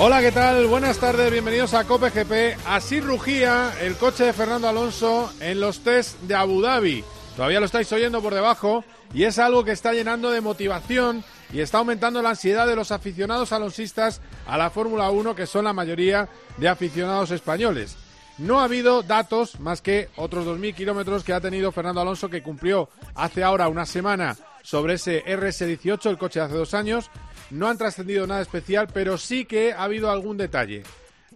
Hola, ¿qué tal? Buenas tardes, bienvenidos a Cope GP. Así rugía el coche de Fernando Alonso en los test de Abu Dhabi. Todavía lo estáis oyendo por debajo y es algo que está llenando de motivación y está aumentando la ansiedad de los aficionados alonsistas a la Fórmula 1, que son la mayoría de aficionados españoles. No ha habido datos más que otros 2.000 kilómetros que ha tenido Fernando Alonso, que cumplió hace ahora una semana sobre ese RS18, el coche de hace dos años, no han trascendido nada especial, pero sí que ha habido algún detalle.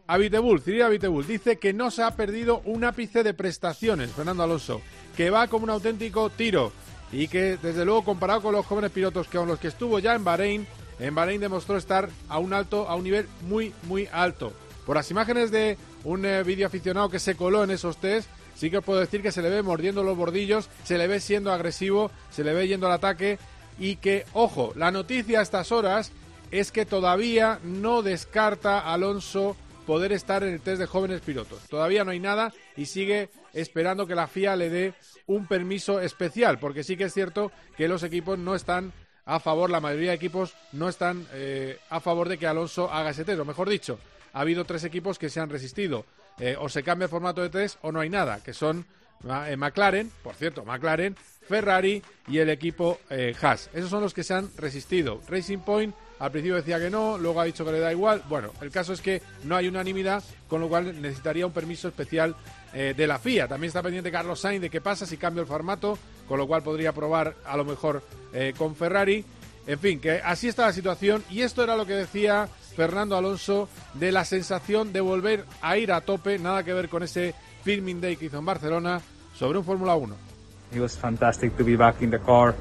Abitebul, Cyril dice que no se ha perdido un ápice de prestaciones, Fernando Alonso, que va como un auténtico tiro y que, desde luego, comparado con los jóvenes pilotos que con los que estuvo ya en Bahrein, en Bahrein demostró estar a un alto, a un nivel muy, muy alto. Por las imágenes de un eh, vídeo aficionado que se coló en esos test, sí que os puedo decir que se le ve mordiendo los bordillos, se le ve siendo agresivo, se le ve yendo al ataque y que, ojo, la noticia a estas horas es que todavía no descarta Alonso poder estar en el test de jóvenes pilotos. Todavía no hay nada y sigue esperando que la FIA le dé un permiso especial, porque sí que es cierto que los equipos no están a favor, la mayoría de equipos no están eh, a favor de que Alonso haga ese test, o mejor dicho, ha habido tres equipos que se han resistido. Eh, o se cambia el formato de test o no hay nada, que son McLaren, por cierto, McLaren, Ferrari y el equipo eh, Haas. Esos son los que se han resistido. Racing Point al principio decía que no, luego ha dicho que le da igual. Bueno, el caso es que no hay unanimidad, con lo cual necesitaría un permiso especial eh, de la FIA. También está pendiente Carlos Sainz de qué pasa si cambia el formato, con lo cual podría probar a lo mejor eh, con Ferrari. En fin, que así está la situación y esto era lo que decía Fernando Alonso de la sensación de volver a ir a tope, nada que ver con ese filming day que hizo en Barcelona sobre un Fórmula 1.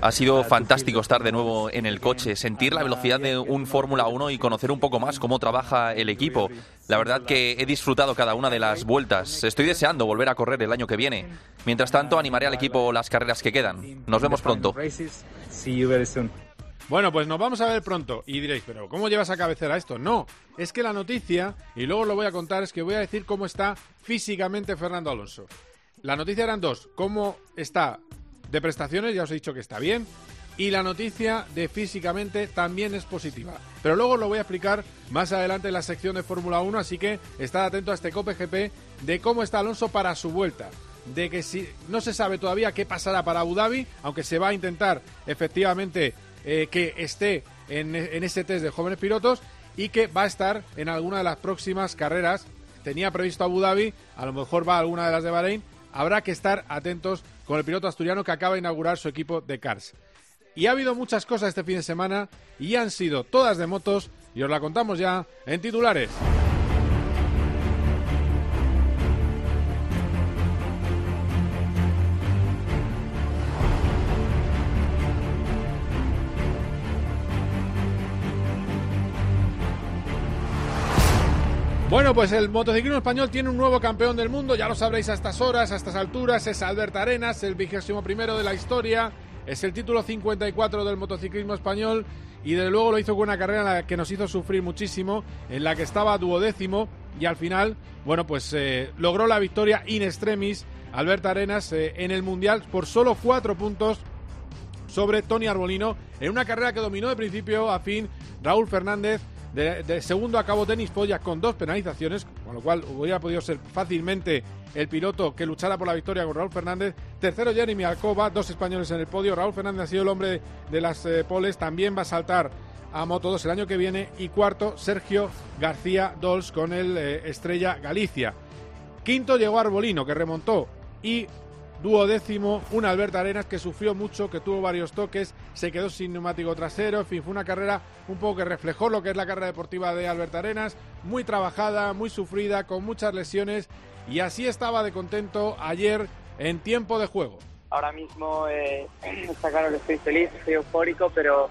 Ha sido fantástico estar de nuevo en el coche, sentir la velocidad de un Fórmula 1 y conocer un poco más cómo trabaja el equipo. La verdad que he disfrutado cada una de las vueltas. Estoy deseando volver a correr el año que viene. Mientras tanto, animaré al equipo las carreras que quedan. Nos vemos pronto. Bueno, pues nos vamos a ver pronto. Y diréis, pero ¿cómo llevas a cabecera esto? No, es que la noticia, y luego lo voy a contar, es que voy a decir cómo está físicamente Fernando Alonso. La noticia eran dos. ¿Cómo está de prestaciones? Ya os he dicho que está bien. Y la noticia de físicamente también es positiva. Pero luego lo voy a explicar más adelante en la sección de Fórmula 1, así que estad atento a este COPE GP de cómo está Alonso para su vuelta. De que si no se sabe todavía qué pasará para Abu Dhabi, aunque se va a intentar efectivamente eh, que esté en, en ese test de jóvenes pilotos y que va a estar en alguna de las próximas carreras. Tenía previsto Abu Dhabi, a lo mejor va a alguna de las de Bahrein, habrá que estar atentos con el piloto asturiano que acaba de inaugurar su equipo de Cars. Y ha habido muchas cosas este fin de semana y han sido todas de motos y os la contamos ya en titulares. Bueno, pues el motociclismo español tiene un nuevo campeón del mundo, ya lo sabréis a estas horas, a estas alturas, es Albert Arenas, el vigésimo primero de la historia, es el título 54 del motociclismo español y desde luego lo hizo con una carrera que nos hizo sufrir muchísimo, en la que estaba duodécimo y al final, bueno, pues eh, logró la victoria in extremis Albert Arenas eh, en el Mundial por solo cuatro puntos sobre Tony Arbolino en una carrera que dominó de principio a fin Raúl Fernández de, segundo acabó Denis Polla con dos penalizaciones, con lo cual hubiera podido ser fácilmente el piloto que luchara por la victoria con Raúl Fernández. Tercero Jeremy Alcoba, dos españoles en el podio. Raúl Fernández ha sido el hombre de las eh, poles, también va a saltar a Moto 2 el año que viene. Y cuarto, Sergio García Dols con el eh, Estrella Galicia. Quinto llegó Arbolino, que remontó y duodécimo, un Alberto Arenas que sufrió mucho, que tuvo varios toques, se quedó sin neumático trasero, en fin, fue una carrera un poco que reflejó lo que es la carrera deportiva de Alberto Arenas, muy trabajada, muy sufrida, con muchas lesiones y así estaba de contento ayer en tiempo de juego. Ahora mismo eh, está claro que estoy feliz, estoy eufórico, pero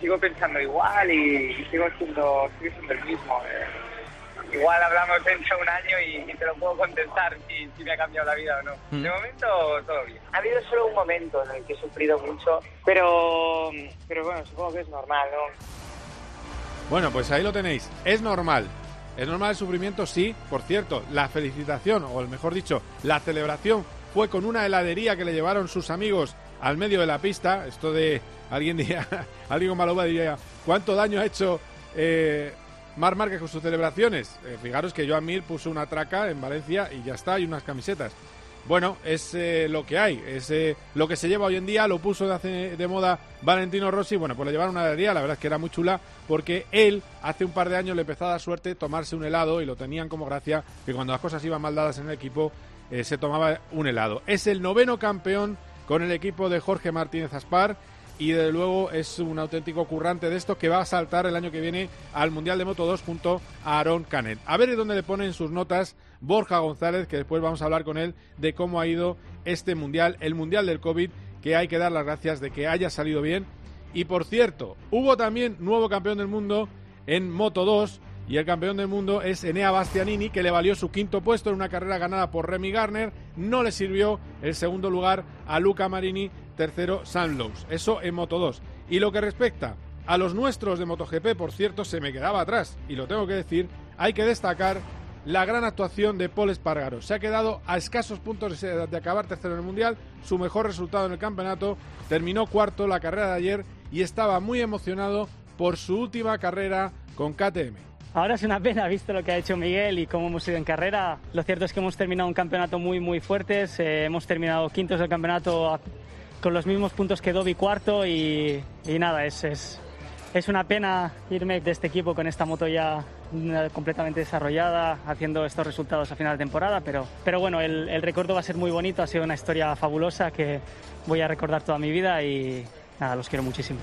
sigo pensando igual y, sigo, siendo, siendo el mismo. Eh igual hablamos dentro de un año y, te lo puedo contestar si, si, me ha cambiado la vida o no. De mm. momento, todo bien. Ha habido solo un momento en el que he sufrido mucho, pero, pero bueno, supongo que es normal, ¿no? Bueno, pues ahí lo tenéis. Es normal. Es normal el sufrimiento, sí. Por cierto, la felicitación, o mejor dicho, la celebración fue con una heladería que le llevaron sus amigos al medio de la pista. Esto de alguien diría, alguien con Maloba diría, ¿cuánto daño ha hecho eh, Mar Márquez con sus celebraciones? Eh, fijaros que Joan Mir puso una traca en Valencia y ya está, y unas camisetas. Bueno, es eh, lo que hay, es eh, lo que se lleva hoy en día, lo puso de, moda Valentino Rossi, bueno, pues le llevaron una heladería, la verdad es que era muy chula, porque él hace un par de años le empezó a dar suerte tomarse un helado y lo tenían como gracia que cuando las cosas iban mal dadas en el equipo se tomaba un helado. Es el noveno campeón con el equipo de Jorge Martínez Aspar y desde luego es un auténtico currante de esto que va a saltar el año que viene al Mundial de Moto 2 junto a Aaron Canet. A ver dónde le ponen sus notas Borja González, que después vamos a hablar con él de cómo ha ido este Mundial, el Mundial del COVID, que hay que dar las gracias de que haya salido bien. Y por cierto, hubo también nuevo campeón del mundo en Moto 2 y el campeón del mundo es Enea Bastianini, que le valió su quinto puesto en una carrera ganada por Remy Garner. No le sirvió el segundo lugar a Luca Marini, tercero Sam Lowe's. Eso en Moto 2. Y lo que respecta a los nuestros de MotoGP, por cierto, se me quedaba atrás. Y lo tengo que decir, hay que destacar la gran actuación de Paul Espargaro. Se ha quedado a escasos puntos de acabar tercero en el Mundial, su mejor resultado en el campeonato, terminó cuarto la carrera de ayer y estaba muy emocionado por su última carrera con KTM. Ahora es una pena, visto lo que ha hecho Miguel y cómo hemos ido en carrera. Lo cierto es que hemos terminado un campeonato muy, muy fuerte. hemos terminado quintos del campeonato con los mismos puntos que Dobby cuarto y, nada, es, es, es una pena irme de este equipo con esta moto ya completamente desarrollada, haciendo estos resultados a final de temporada, pero, pero bueno, el, recuerdo va a ser muy bonito, ha sido una historia fabulosa que voy a recordar toda mi vida y nada, los quiero muchísimo.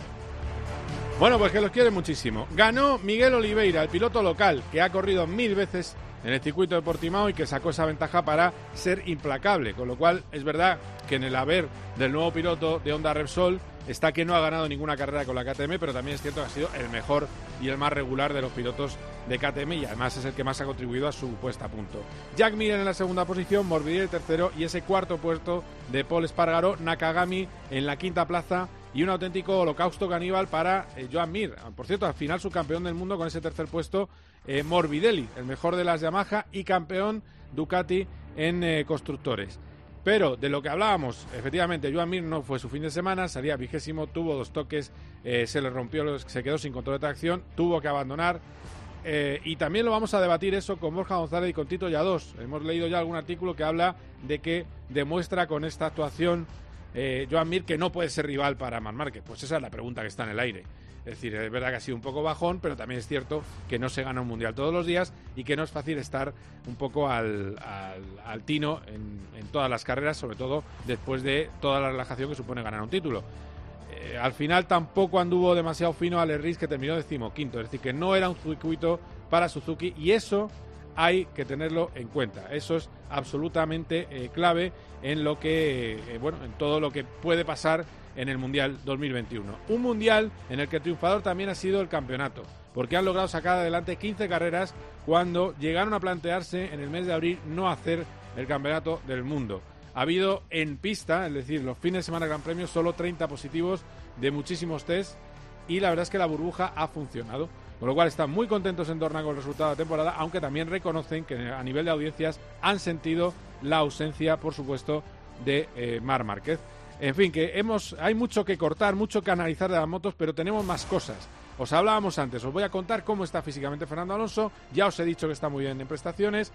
Bueno, pues que los quiere muchísimo. Ganó Miguel Oliveira, el piloto local, que ha corrido mil veces en el circuito de Portimao y que sacó esa ventaja para ser implacable. Con lo cual, es verdad que en el haber del nuevo piloto de Honda Repsol está que no ha ganado ninguna carrera con la KTM, pero también es cierto que ha sido el mejor y el más regular de los pilotos de KTM y además es el que más ha contribuido a su puesta a punto. Jack Miller en la segunda posición, Morbidelli el tercero y ese cuarto puesto de Paul Espargaro, Nakagami en la quinta plaza y un auténtico holocausto caníbal para eh, Joan Mir. Por cierto, al final su campeón del mundo con ese tercer puesto, eh, Morbidelli, el mejor de las Yamaha y campeón Ducati en eh, constructores. Pero de lo que hablábamos, efectivamente, Joan Mir no fue su fin de semana, salía vigésimo, tuvo dos toques, eh, se le rompió, se quedó sin control de tracción, tuvo que abandonar. Y también lo vamos a debatir eso con Borja González y con Tito Yadós. Hemos leído ya algún artículo que habla de que demuestra con esta actuación eh, Joan Mir que no puede ser rival para Man Márquez. Pues esa es la pregunta que está en el aire. Es decir, es verdad que ha sido un poco bajón, pero también es cierto que no se gana un mundial todos los días y que no es fácil estar un poco al, al, tino en, todas las carreras, sobre todo después de toda la relajación que supone ganar un título. Eh, al final tampoco anduvo demasiado fino Riz, que terminó decimoquinto, es decir, que no era un circuito para Suzuki y eso hay que tenerlo en cuenta. Eso es absolutamente eh, clave en lo que, eh, bueno, en todo lo que puede pasar en el Mundial 2021. Un Mundial en el que el triunfador también ha sido el campeonato, porque han logrado sacar adelante 15 carreras cuando llegaron a plantearse en el mes de abril no hacer el campeonato del mundo. Ha habido en pista, es decir, los fines de semana Gran Premio, solo 30 positivos de muchísimos test y la verdad es que la burbuja ha funcionado. Con lo cual están muy contentos en Dorna con el resultado de la temporada, aunque también reconocen que a nivel de audiencias han sentido la ausencia, por supuesto, de eh, Mar Márquez. En fin, que hemos, hay mucho que cortar, mucho que analizar de las motos, pero tenemos más cosas. Os hablábamos antes, os voy a contar cómo está físicamente Fernando Alonso, ya os he dicho que está muy bien en prestaciones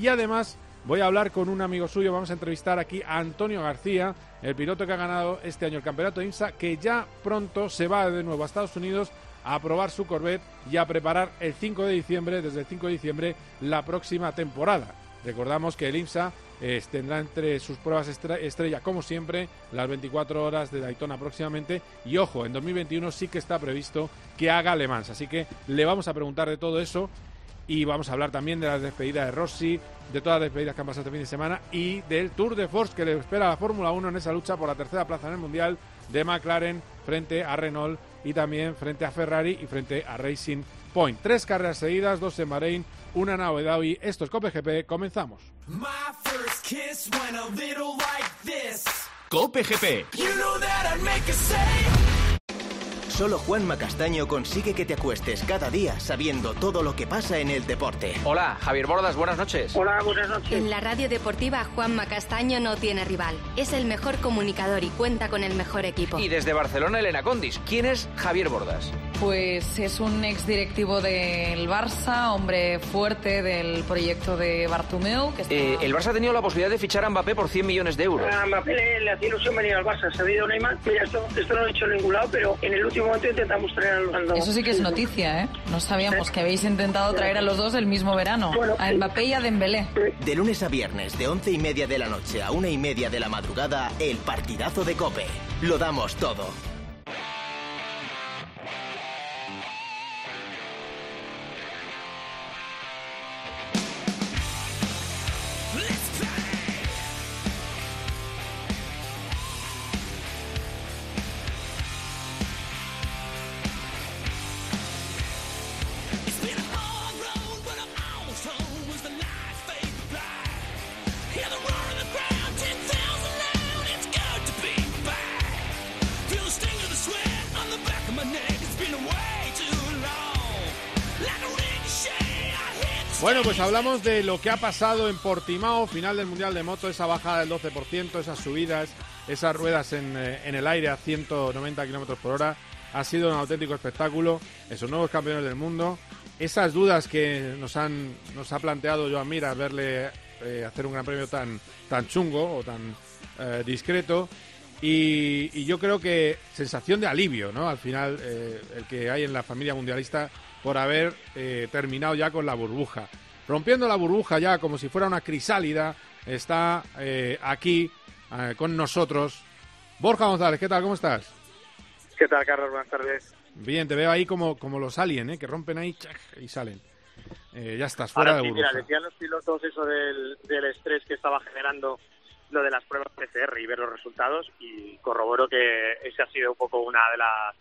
y además voy a hablar con un amigo suyo, vamos a entrevistar aquí a Antonio García, el piloto que ha ganado este año el campeonato de IMSA, que ya pronto se va de nuevo a Estados Unidos a probar su Corvette y a preparar el 5 de diciembre, desde el 5 de diciembre, la próxima temporada. Recordamos que el IMSA eh, tendrá entre sus pruebas estrella, como siempre, las 24 horas de Daytona próximamente. Y ojo, en 2021 sí que está previsto que haga Le Mans. Así que le vamos a preguntar de todo eso. Y vamos a hablar también de las despedidas de Rossi, de todas las despedidas que han pasado este fin de semana y del Tour de Force que le espera a la Fórmula 1 en esa lucha por la tercera plaza en el Mundial de McLaren frente a Renault y también frente a Ferrari y frente a Racing Point. Tres carreras seguidas, dos en Bahrein, una novedad hoy. Esto es Cope GP, comenzamos. Cope GP. Solo Juanma Castaño consigue que te acuestes cada día sabiendo todo lo que pasa en el deporte. Hola, Javier Bordas, buenas noches. Hola, buenas noches. En la radio deportiva, Juanma Castaño no tiene rival. Es el mejor comunicador y cuenta con el mejor equipo. Y desde Barcelona, Elena Condis. ¿Quién es Javier Bordas? Pues es un ex directivo del Barça, hombre fuerte del proyecto de Bartomeu. Que está... eh, el Barça ha tenido la posibilidad de fichar a Mbappé por 100 millones de euros. A Mbappé le, le hacía ilusión venir al Barça. Se ha habido Neymar. Mira, esto, esto no lo he hecho en ningún lado, pero en el último momento intentamos traer a los Eso sí que es noticia, ¿eh? No sabíamos que habéis intentado traer a los dos el mismo verano. A Mbappé y a Dembélé. De lunes a viernes, de once y media de la noche a una y media de la madrugada, el partidazo de Cope. Lo damos todo. Pues hablamos de lo que ha pasado en Portimao, final del Mundial de Moto, esa bajada del 12%, esas subidas, esas ruedas en, eh, en el aire a 190 kilómetros por hora. Ha sido un auténtico espectáculo. Esos nuevos campeones del mundo. Esas dudas que nos han nos ha planteado Joan Mir a verle eh, hacer un gran premio tan, tan chungo o tan eh, discreto. Y, yo creo que sensación de alivio, ¿no? Al final, el que hay en la familia mundialista por haber terminado ya con la burbuja. Rompiendo la burbuja ya como si fuera una crisálida, está eh, aquí eh, con nosotros Borja González. ¿Qué tal? ¿Cómo estás? ¿Qué tal, Carlos? Buenas tardes. Bien, te veo ahí como, como los alien, ¿eh? que rompen ahí y salen. Eh, ya estás fuera Ahora de sí, burbuja. mira, decían los pilotos eso del, del estrés que estaba generando lo de las pruebas PCR y ver los resultados y corroboro que ese ha sido un poco una de las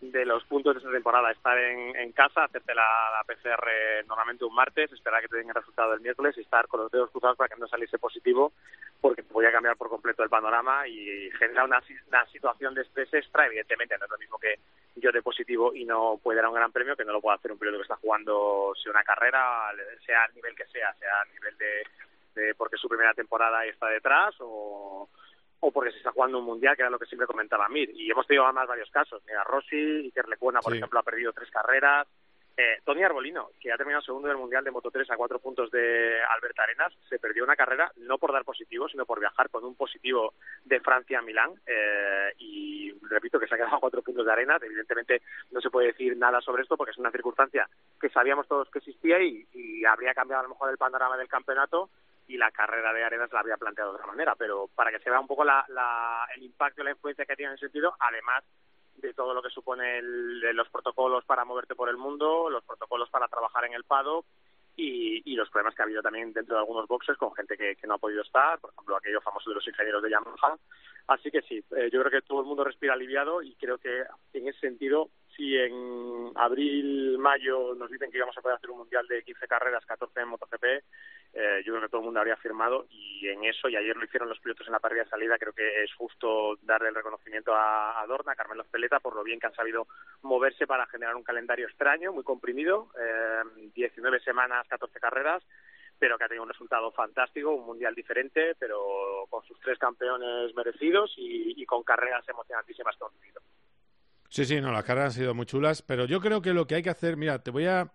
de los puntos de esta temporada, estar en, en casa, hacerte la, PCR normalmente un martes, esperar que te den el resultado el miércoles y estar con los dedos cruzados para que no saliese positivo, porque te voy a cambiar por completo el panorama y genera una, una situación de estrés extra, evidentemente no es lo mismo que yo de positivo y no puede dar un gran premio que no lo puede hacer un piloto que está jugando sea una carrera, sea al nivel que sea, sea a nivel de, de porque es su primera temporada y está detrás o o porque se está jugando un mundial, que era lo que siempre comentaba Mir. Y hemos tenido además varios casos. Mira, Rossi, Iker Lecuona, por Sí. ejemplo, ha perdido tres carreras. Eh, Tony Arbolino, que ha terminado segundo del Mundial de Moto 3 a cuatro puntos de Albert Arenas, se perdió una carrera no por dar positivo, sino por viajar con un positivo de Francia a Milán. Eh, y repito que se ha quedado a cuatro puntos de Arenas. Evidentemente no se puede decir nada sobre esto porque es una circunstancia que sabíamos todos que existía y, y habría cambiado a lo mejor el panorama del campeonato y la carrera de Arenas la había planteado de otra manera, pero para que se vea un poco la, la- el impacto y la influencia que tiene en ese sentido, además de todo lo que supone el- los protocolos para moverte por el mundo, los protocolos para trabajar en el paddock y, y los problemas que ha habido también dentro de algunos boxes con gente que, que no ha podido estar, por ejemplo, aquello famoso de los ingenieros de Yamaha. Así que sí, eh, yo creo que todo el mundo respira aliviado y creo que en ese sentido, si en abril, mayo nos dicen que íbamos a poder hacer un mundial de 15 carreras, 14 en MotoGP, eh, yo creo que todo el mundo habría firmado y en eso, y ayer lo hicieron los pilotos en la parrilla de salida, creo que es justo darle el reconocimiento a, a Dorna, a Carmelo Peleta, por lo bien que han sabido moverse para generar un calendario extraño, muy comprimido, eh, 19 semanas, 14 carreras, pero que ha tenido un resultado fantástico, un mundial diferente, pero con sus tres campeones merecidos y, y con carreras emocionantísimas que hemos vivido. Sí, sí, no, las carreras han sido muy chulas, pero yo creo que lo que hay que hacer, mira, te voy a...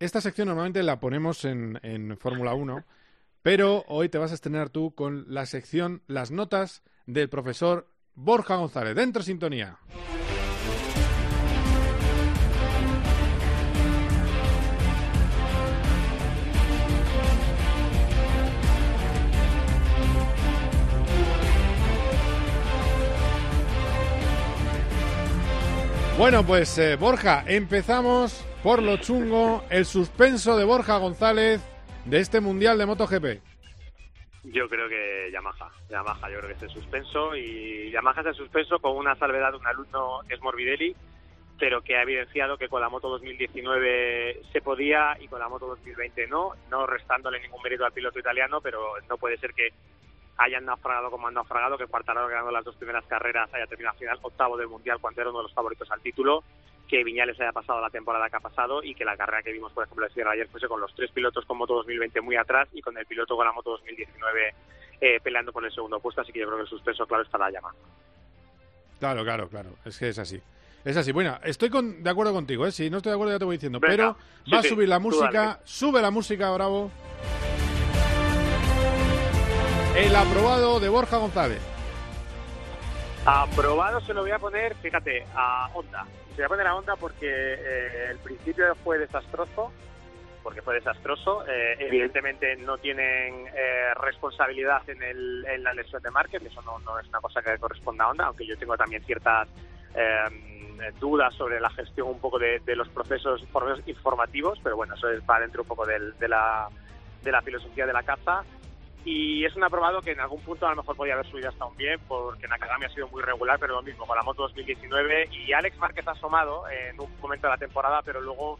Esta sección normalmente la ponemos en, en Fórmula 1, pero hoy te vas a estrenar tú con la sección Las notas del profesor Borja González. Dentro sintonía. Bueno, pues eh, Borja, empezamos por lo chungo, el suspenso de Borja González de este Mundial de MotoGP. Yo creo que Yamaha, Yamaha, yo creo que es el suspenso y Yamaha es el suspenso con una salvedad de un alumno que es Morbidelli, pero que ha evidenciado que con la moto 2019 se podía y con la moto 2020 no, no restándole ningún mérito al piloto italiano, pero no puede ser que hayan naufragado como han naufragado, que Quartararo ganando las dos primeras carreras haya terminado al final octavo del Mundial cuando era uno de los favoritos al título, que Viñales haya pasado la temporada que ha pasado y que la carrera que vimos, por ejemplo, el ayer fuese con los tres pilotos con moto 2020 muy atrás y con el piloto con la moto 2019 eh, peleando por el segundo puesto, así que yo creo que el suspenso claro está la llama. Claro, claro, claro, es que es así. Es así. Bueno, estoy con, de acuerdo contigo, ¿eh? Si no estoy de acuerdo ya te voy diciendo. pero va a subir la música. Sube la música, bravo. El aprobado de Borja González. Aprobado se lo voy a poner, fíjate, a Honda. Se voy a poner a Honda porque eh, el principio fue desastroso, porque fue desastroso. Eh, evidentemente no tienen eh, responsabilidad en, el, en la lesión de Márquez, eso no, no, es una cosa que corresponda a Honda, aunque yo tengo también ciertas dudas sobre la gestión un poco de, los procesos, informativos, pero bueno, eso es para dentro un poco de, la, de la filosofía de la caza y es un aprobado que en algún punto a lo mejor podía haber subido hasta un bien porque Nakagami ha sido muy regular, pero lo mismo con la moto 2019 y Alex Márquez ha asomado en un momento de la temporada, pero luego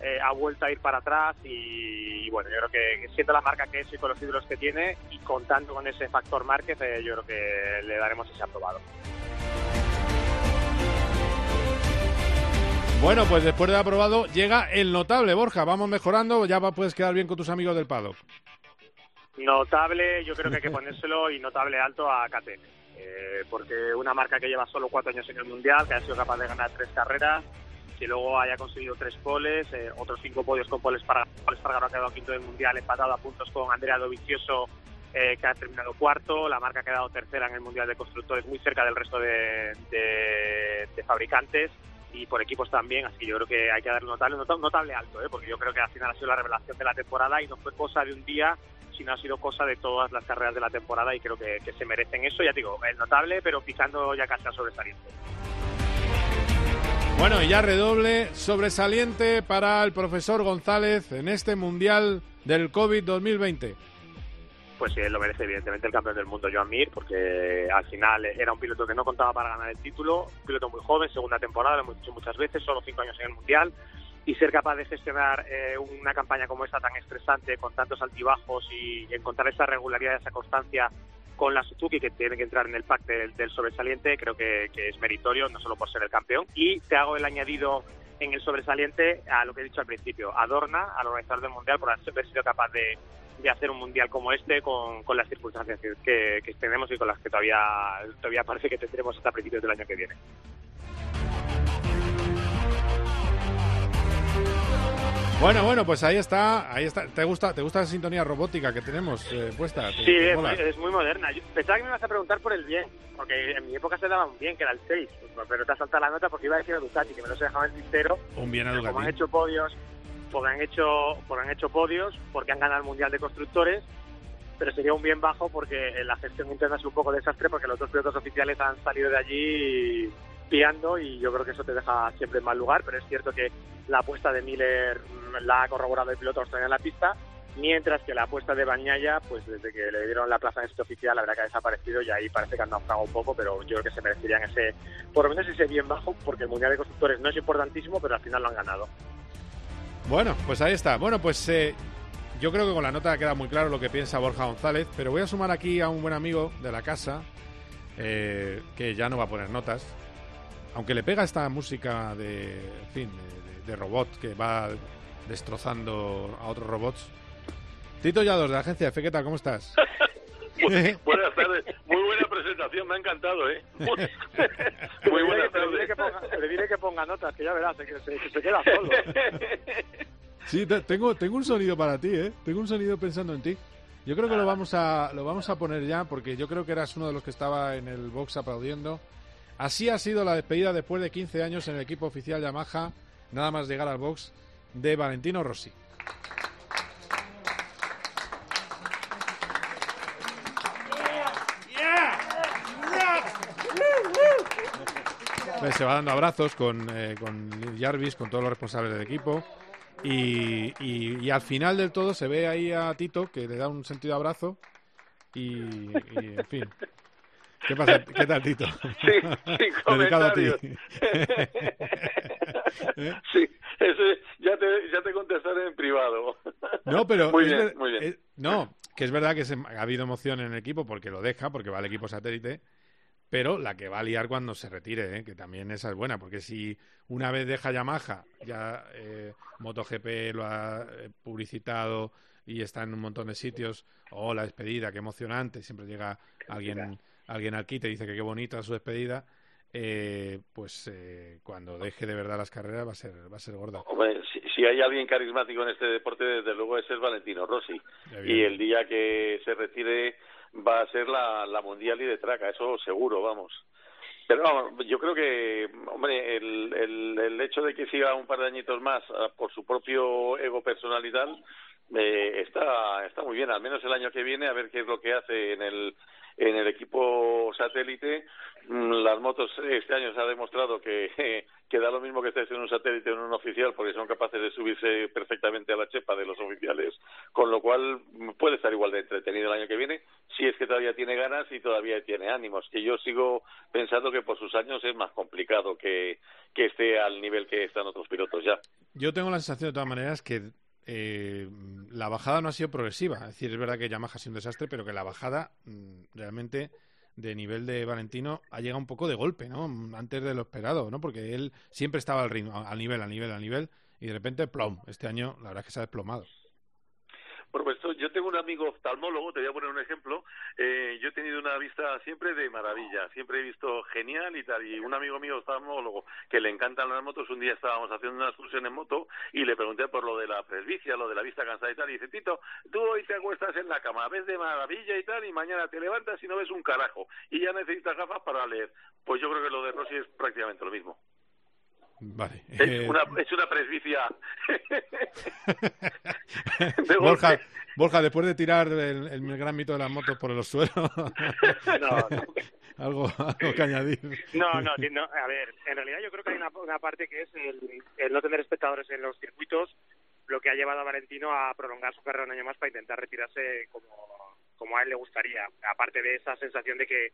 eh, ha vuelto a ir para atrás y, bueno, yo creo que siendo la marca que es y con los títulos que tiene y contando con ese factor Márquez, eh, yo creo que le daremos ese aprobado. Bueno, pues después de aprobado llega el notable, Borja. Vamos mejorando, ya puedes quedar bien con tus amigos del paddock. Notable, yo creo que hay que ponérselo y notable alto a KTM. Eh, porque una marca que lleva solo cuatro años en el Mundial, que ha sido capaz de ganar tres carreras, que luego haya conseguido tres poles, eh, otros cinco podios con poles para Espargaro ha quedado quinto del Mundial, empatado a puntos con Andrea Dovizioso, eh, que ha terminado cuarto, la marca ha quedado tercera en el Mundial de Constructores, muy cerca del resto de, de fabricantes y por equipos también, así que yo creo que hay que darle notable, notable alto, ¿eh? porque yo creo que al final ha sido la revelación de la temporada y no fue cosa de un día, sino ha sido cosa de todas las carreras de la temporada y creo que, se merecen eso, ya digo, el notable, pero pisando ya casi a sobresaliente. Bueno, y ya redoble sobresaliente para el profesor González en este Mundial del COVID 2020 pues sí, él lo merece evidentemente el campeón del mundo Joan Mir, porque al final era un piloto que no contaba para ganar el título, un piloto muy joven, segunda temporada, lo hemos dicho muchas veces, solo cinco años en el Mundial, y ser capaz de gestionar eh, una campaña como esta tan estresante, con tantos altibajos y encontrar esa regularidad, esa constancia con la Suzuki, que tiene que entrar en el pack del, sobresaliente, creo que, es meritorio, no solo por ser el campeón. Y te hago el añadido en el sobresaliente a lo que he dicho al principio, adorna al organizador del Mundial por haber sido capaz de de hacer un mundial como este con, las circunstancias que, que, tenemos y con las que todavía, todavía parece que tendremos hasta principios del año que viene. Bueno, bueno, pues ahí está, ahí está. ¿Te gusta, te gusta la sintonía robótica que tenemos eh, puesta? sí, es, muy, moderna. pensaba que me ibas a preguntar por el bien, porque en mi época se daba un bien, que era el 6, pero te ha saltado la nota porque iba a decir a Ducati, que me lo se dejaba en tintero. Un bien a Como han hecho podios, porque han hecho, porque han hecho podios, porque han ganado el Mundial de Constructores, pero sería un bien bajo porque la gestión interna es un poco desastre porque los dos pilotos oficiales han salido de allí y yo creo que eso te deja siempre en mal lugar, pero es cierto que la apuesta de Miller mm, la ha corroborado el piloto australiano en la pista, mientras que la apuesta de Bañaya, pues desde que le dieron la plaza en este oficial, la verdad que ha desaparecido y ahí parece que han naufragado un poco, pero yo creo que se merecerían ese, por lo menos ese bien bajo, porque el Mundial de Constructores no es importantísimo, pero al final lo han ganado. Bueno, pues ahí está. Bueno, pues eh, yo creo que con la nota queda muy claro lo que piensa Borja González, pero voy a sumar aquí a un buen amigo de la casa, eh, que ya no va a poner notas, aunque le pega esta música de, en fin, de, robot que va destrozando a otros robots. Tito Yados, de la agencia de Fequeta, ¿cómo estás? buenas tardes. Muy buena presentación, me ha encantado, ¿eh? Muy, buenas tardes. Le diré que ponga notas, que ya verás, que se, queda solo. Sí, tengo, tengo un sonido para ti, ¿eh? Tengo un sonido pensando en ti. Yo creo que lo vamos a lo vamos a poner ya porque yo creo que eras uno de los que estaba en el box aplaudiendo. Así ha sido la despedida después de 15 años en el equipo oficial Yamaha, nada más llegar al box de Valentino Rossi. se va dando abrazos con, eh, con Jarvis, con todos los responsables del equipo. Y, al final del todo se ve ahí a Tito que le da un sentido abrazo y, en fin. ¿Qué pasa? ¿Qué tal, Tito? Sí, sin comentarios. ¿Eh? Sí, ese, ya, te, ya te contestaré en privado. No, pero Muy bien, ver- muy bien. es- no, que es verdad que se- ha habido emoción en el equipo porque lo deja, porque va al equipo satélite, pero la que va a liar cuando se retire, ¿eh? que también esa es buena, porque si una vez deja Yamaha, ya eh, MotoGP lo ha eh, publicitado y está en un montón de sitios, oh, la despedida, qué emocionante, siempre llega alguien, alguien al quite y dice que qué bonita su despedida, eh, pues eh, cuando deje de verdad las carreras va a ser, va a ser gorda. Hombre, si, si hay alguien carismático en este deporte, desde luego es Valentino Rossi. Y el día que se retire va a ser la, la Mundial y de Traca, eso seguro, vamos. Pero vamos, yo creo que, hombre, el, el, el hecho de que siga un par de añitos más ah, por su propio ego personal y tal, eh, está, está muy bien, al menos el año que viene, a ver qué es lo que hace en el, en el equipo satélite. Mm, Las motos este año se ha demostrado que, que da lo mismo que estés en un satélite o en un oficial, porque son capaces de subirse perfectamente a la chepa de los oficiales, con lo cual mm, puede estar igual de entretenido el año que viene, si es que todavía tiene ganas y todavía tiene ánimos, que yo sigo pensando que por sus años es más complicado que, que esté al nivel que están otros pilotos ya. Yo tengo la sensación de todas maneras que eh, la bajada no ha sido progresiva. Es decir, es verdad que Yamaha ha sido un desastre, pero que la bajada mm, realmente de nivel de Valentino ha llegado un poco de golpe, ¿no? Antes de lo esperado, ¿no? Porque él siempre estaba al ritmo, al nivel, al nivel, al nivel, y de repente, plom, este año la verdad es que se ha desplomado. Por supuesto, yo tengo un amigo oftalmólogo, te voy a poner un ejemplo. Eh, yo he tenido una vista siempre de maravilla, siempre he visto genial y tal. Y un amigo mío oftalmólogo que le encantan las motos, un día estábamos haciendo una excursión en moto y le pregunté por lo de la presbicia, lo de la vista cansada y tal. Y dice, Tito, tú hoy te acuestas en la cama, ves de maravilla y tal, y mañana te levantas y no ves un carajo. Y ya necesitas gafas para leer. Pues yo creo que lo de Rossi es prácticamente lo mismo. Vale. Es Eh, una, es una presbicia. Borja, Borja, después de tirar el, el gran mito de las motos por los suelos, algo, algo que añadir. No, no, no, a ver, en realidad yo creo que hay una, una parte que es el, el no tener espectadores en los circuitos, lo que ha llevado a Valentino a prolongar su carrera un año más para intentar retirarse como, como a él le gustaría. Aparte de esa sensación de que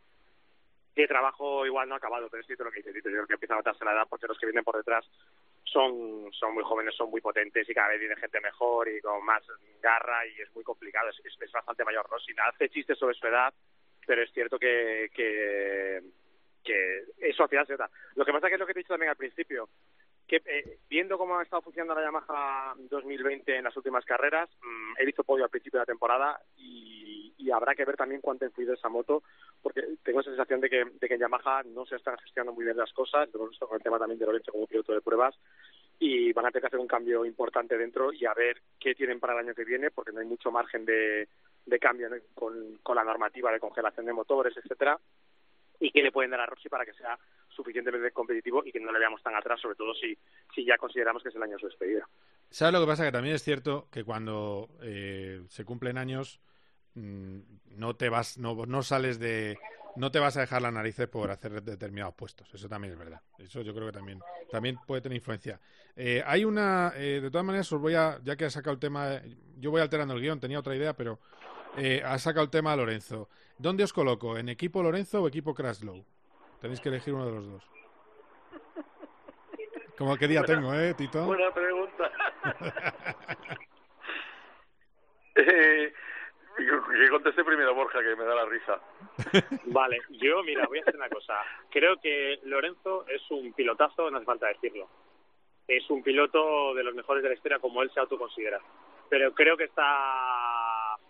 que trabajo igual no ha acabado, pero es cierto lo que dice Tito, yo creo que empieza a notarse la edad porque los que vienen por detrás son, son muy jóvenes, son muy potentes y cada vez viene gente mejor y con más garra y es muy complicado, es, es, bastante mayor Rossi. Hace chistes sobre su edad, pero es cierto que, que, que eso al final se nota. Lo que pasa que es lo que te he dicho también al principio, que eh, viendo cómo ha estado funcionando la Yamaha 2020 en las últimas carreras, mm, he visto podio al principio de la temporada y, habrá que ver también cuánto ha influido esa moto, porque tengo esa sensación de que, de que en Yamaha no se están gestionando muy bien las cosas, lo hemos visto con el tema también de Lorenzo como piloto de pruebas, y van a tener que hacer un cambio importante dentro y a ver qué tienen para el año que viene, porque no hay mucho margen de, cambio con la normativa de congelación de motores, etcétera y qué le pueden dar a Rossi para que sea suficientemente competitivo y que no le veamos tan atrás, sobre todo si, si ya consideramos que es el año de su despedida. ¿Sabes lo que pasa? Que también es cierto que cuando eh, se cumplen años mm, no te vas, no, no sales de, no te vas a dejar las narices por hacer determinados puestos. Eso también es verdad. Eso yo creo que también, también puede tener influencia. Eh, hay una, eh, de todas maneras, os voy a, ya que has sacado el tema, yo voy alterando el guion, tenía otra idea, pero eh, has sacado el tema Lorenzo. ¿Dónde os coloco? ¿En equipo Lorenzo o equipo Crashlow? Tenéis que elegir uno de los dos. Como qué día tengo, ¿eh, Tito? Buena pregunta. eh, que conteste primero Borja, que me da la risa. Vale, yo, mira, voy a hacer una cosa. Creo que Lorenzo es un pilotazo, no hace falta decirlo. Es un piloto de los mejores de la historia, como él se autoconsidera. Pero creo que está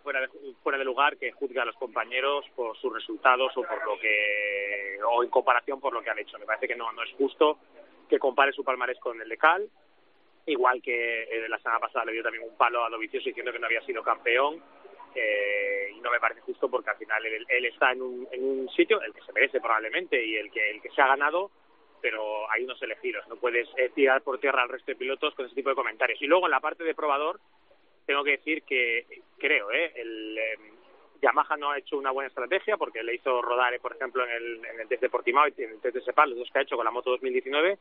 fuera de, fuera de lugar que juzgue a los compañeros por sus resultados o por lo que o en comparación por lo que han hecho. Me parece que no, no es justo que compare su palmarés con el de Cal, igual que eh, la semana pasada le dio también un palo a Dovizioso diciendo que no había sido campeón eh, y no me parece justo porque al final él, él está en un, en un sitio el que se merece probablemente y el que el que se ha ganado pero hay unos elegidos no puedes eh, tirar por tierra al resto de pilotos con ese tipo de comentarios y luego en la parte de probador tengo que decir que creo eh, el eh, Yamaha no ha hecho una buena estrategia porque le hizo rodar eh, por ejemplo en el, en el test de Portimao y en el test de Sepal los dos que ha hecho con la moto 2019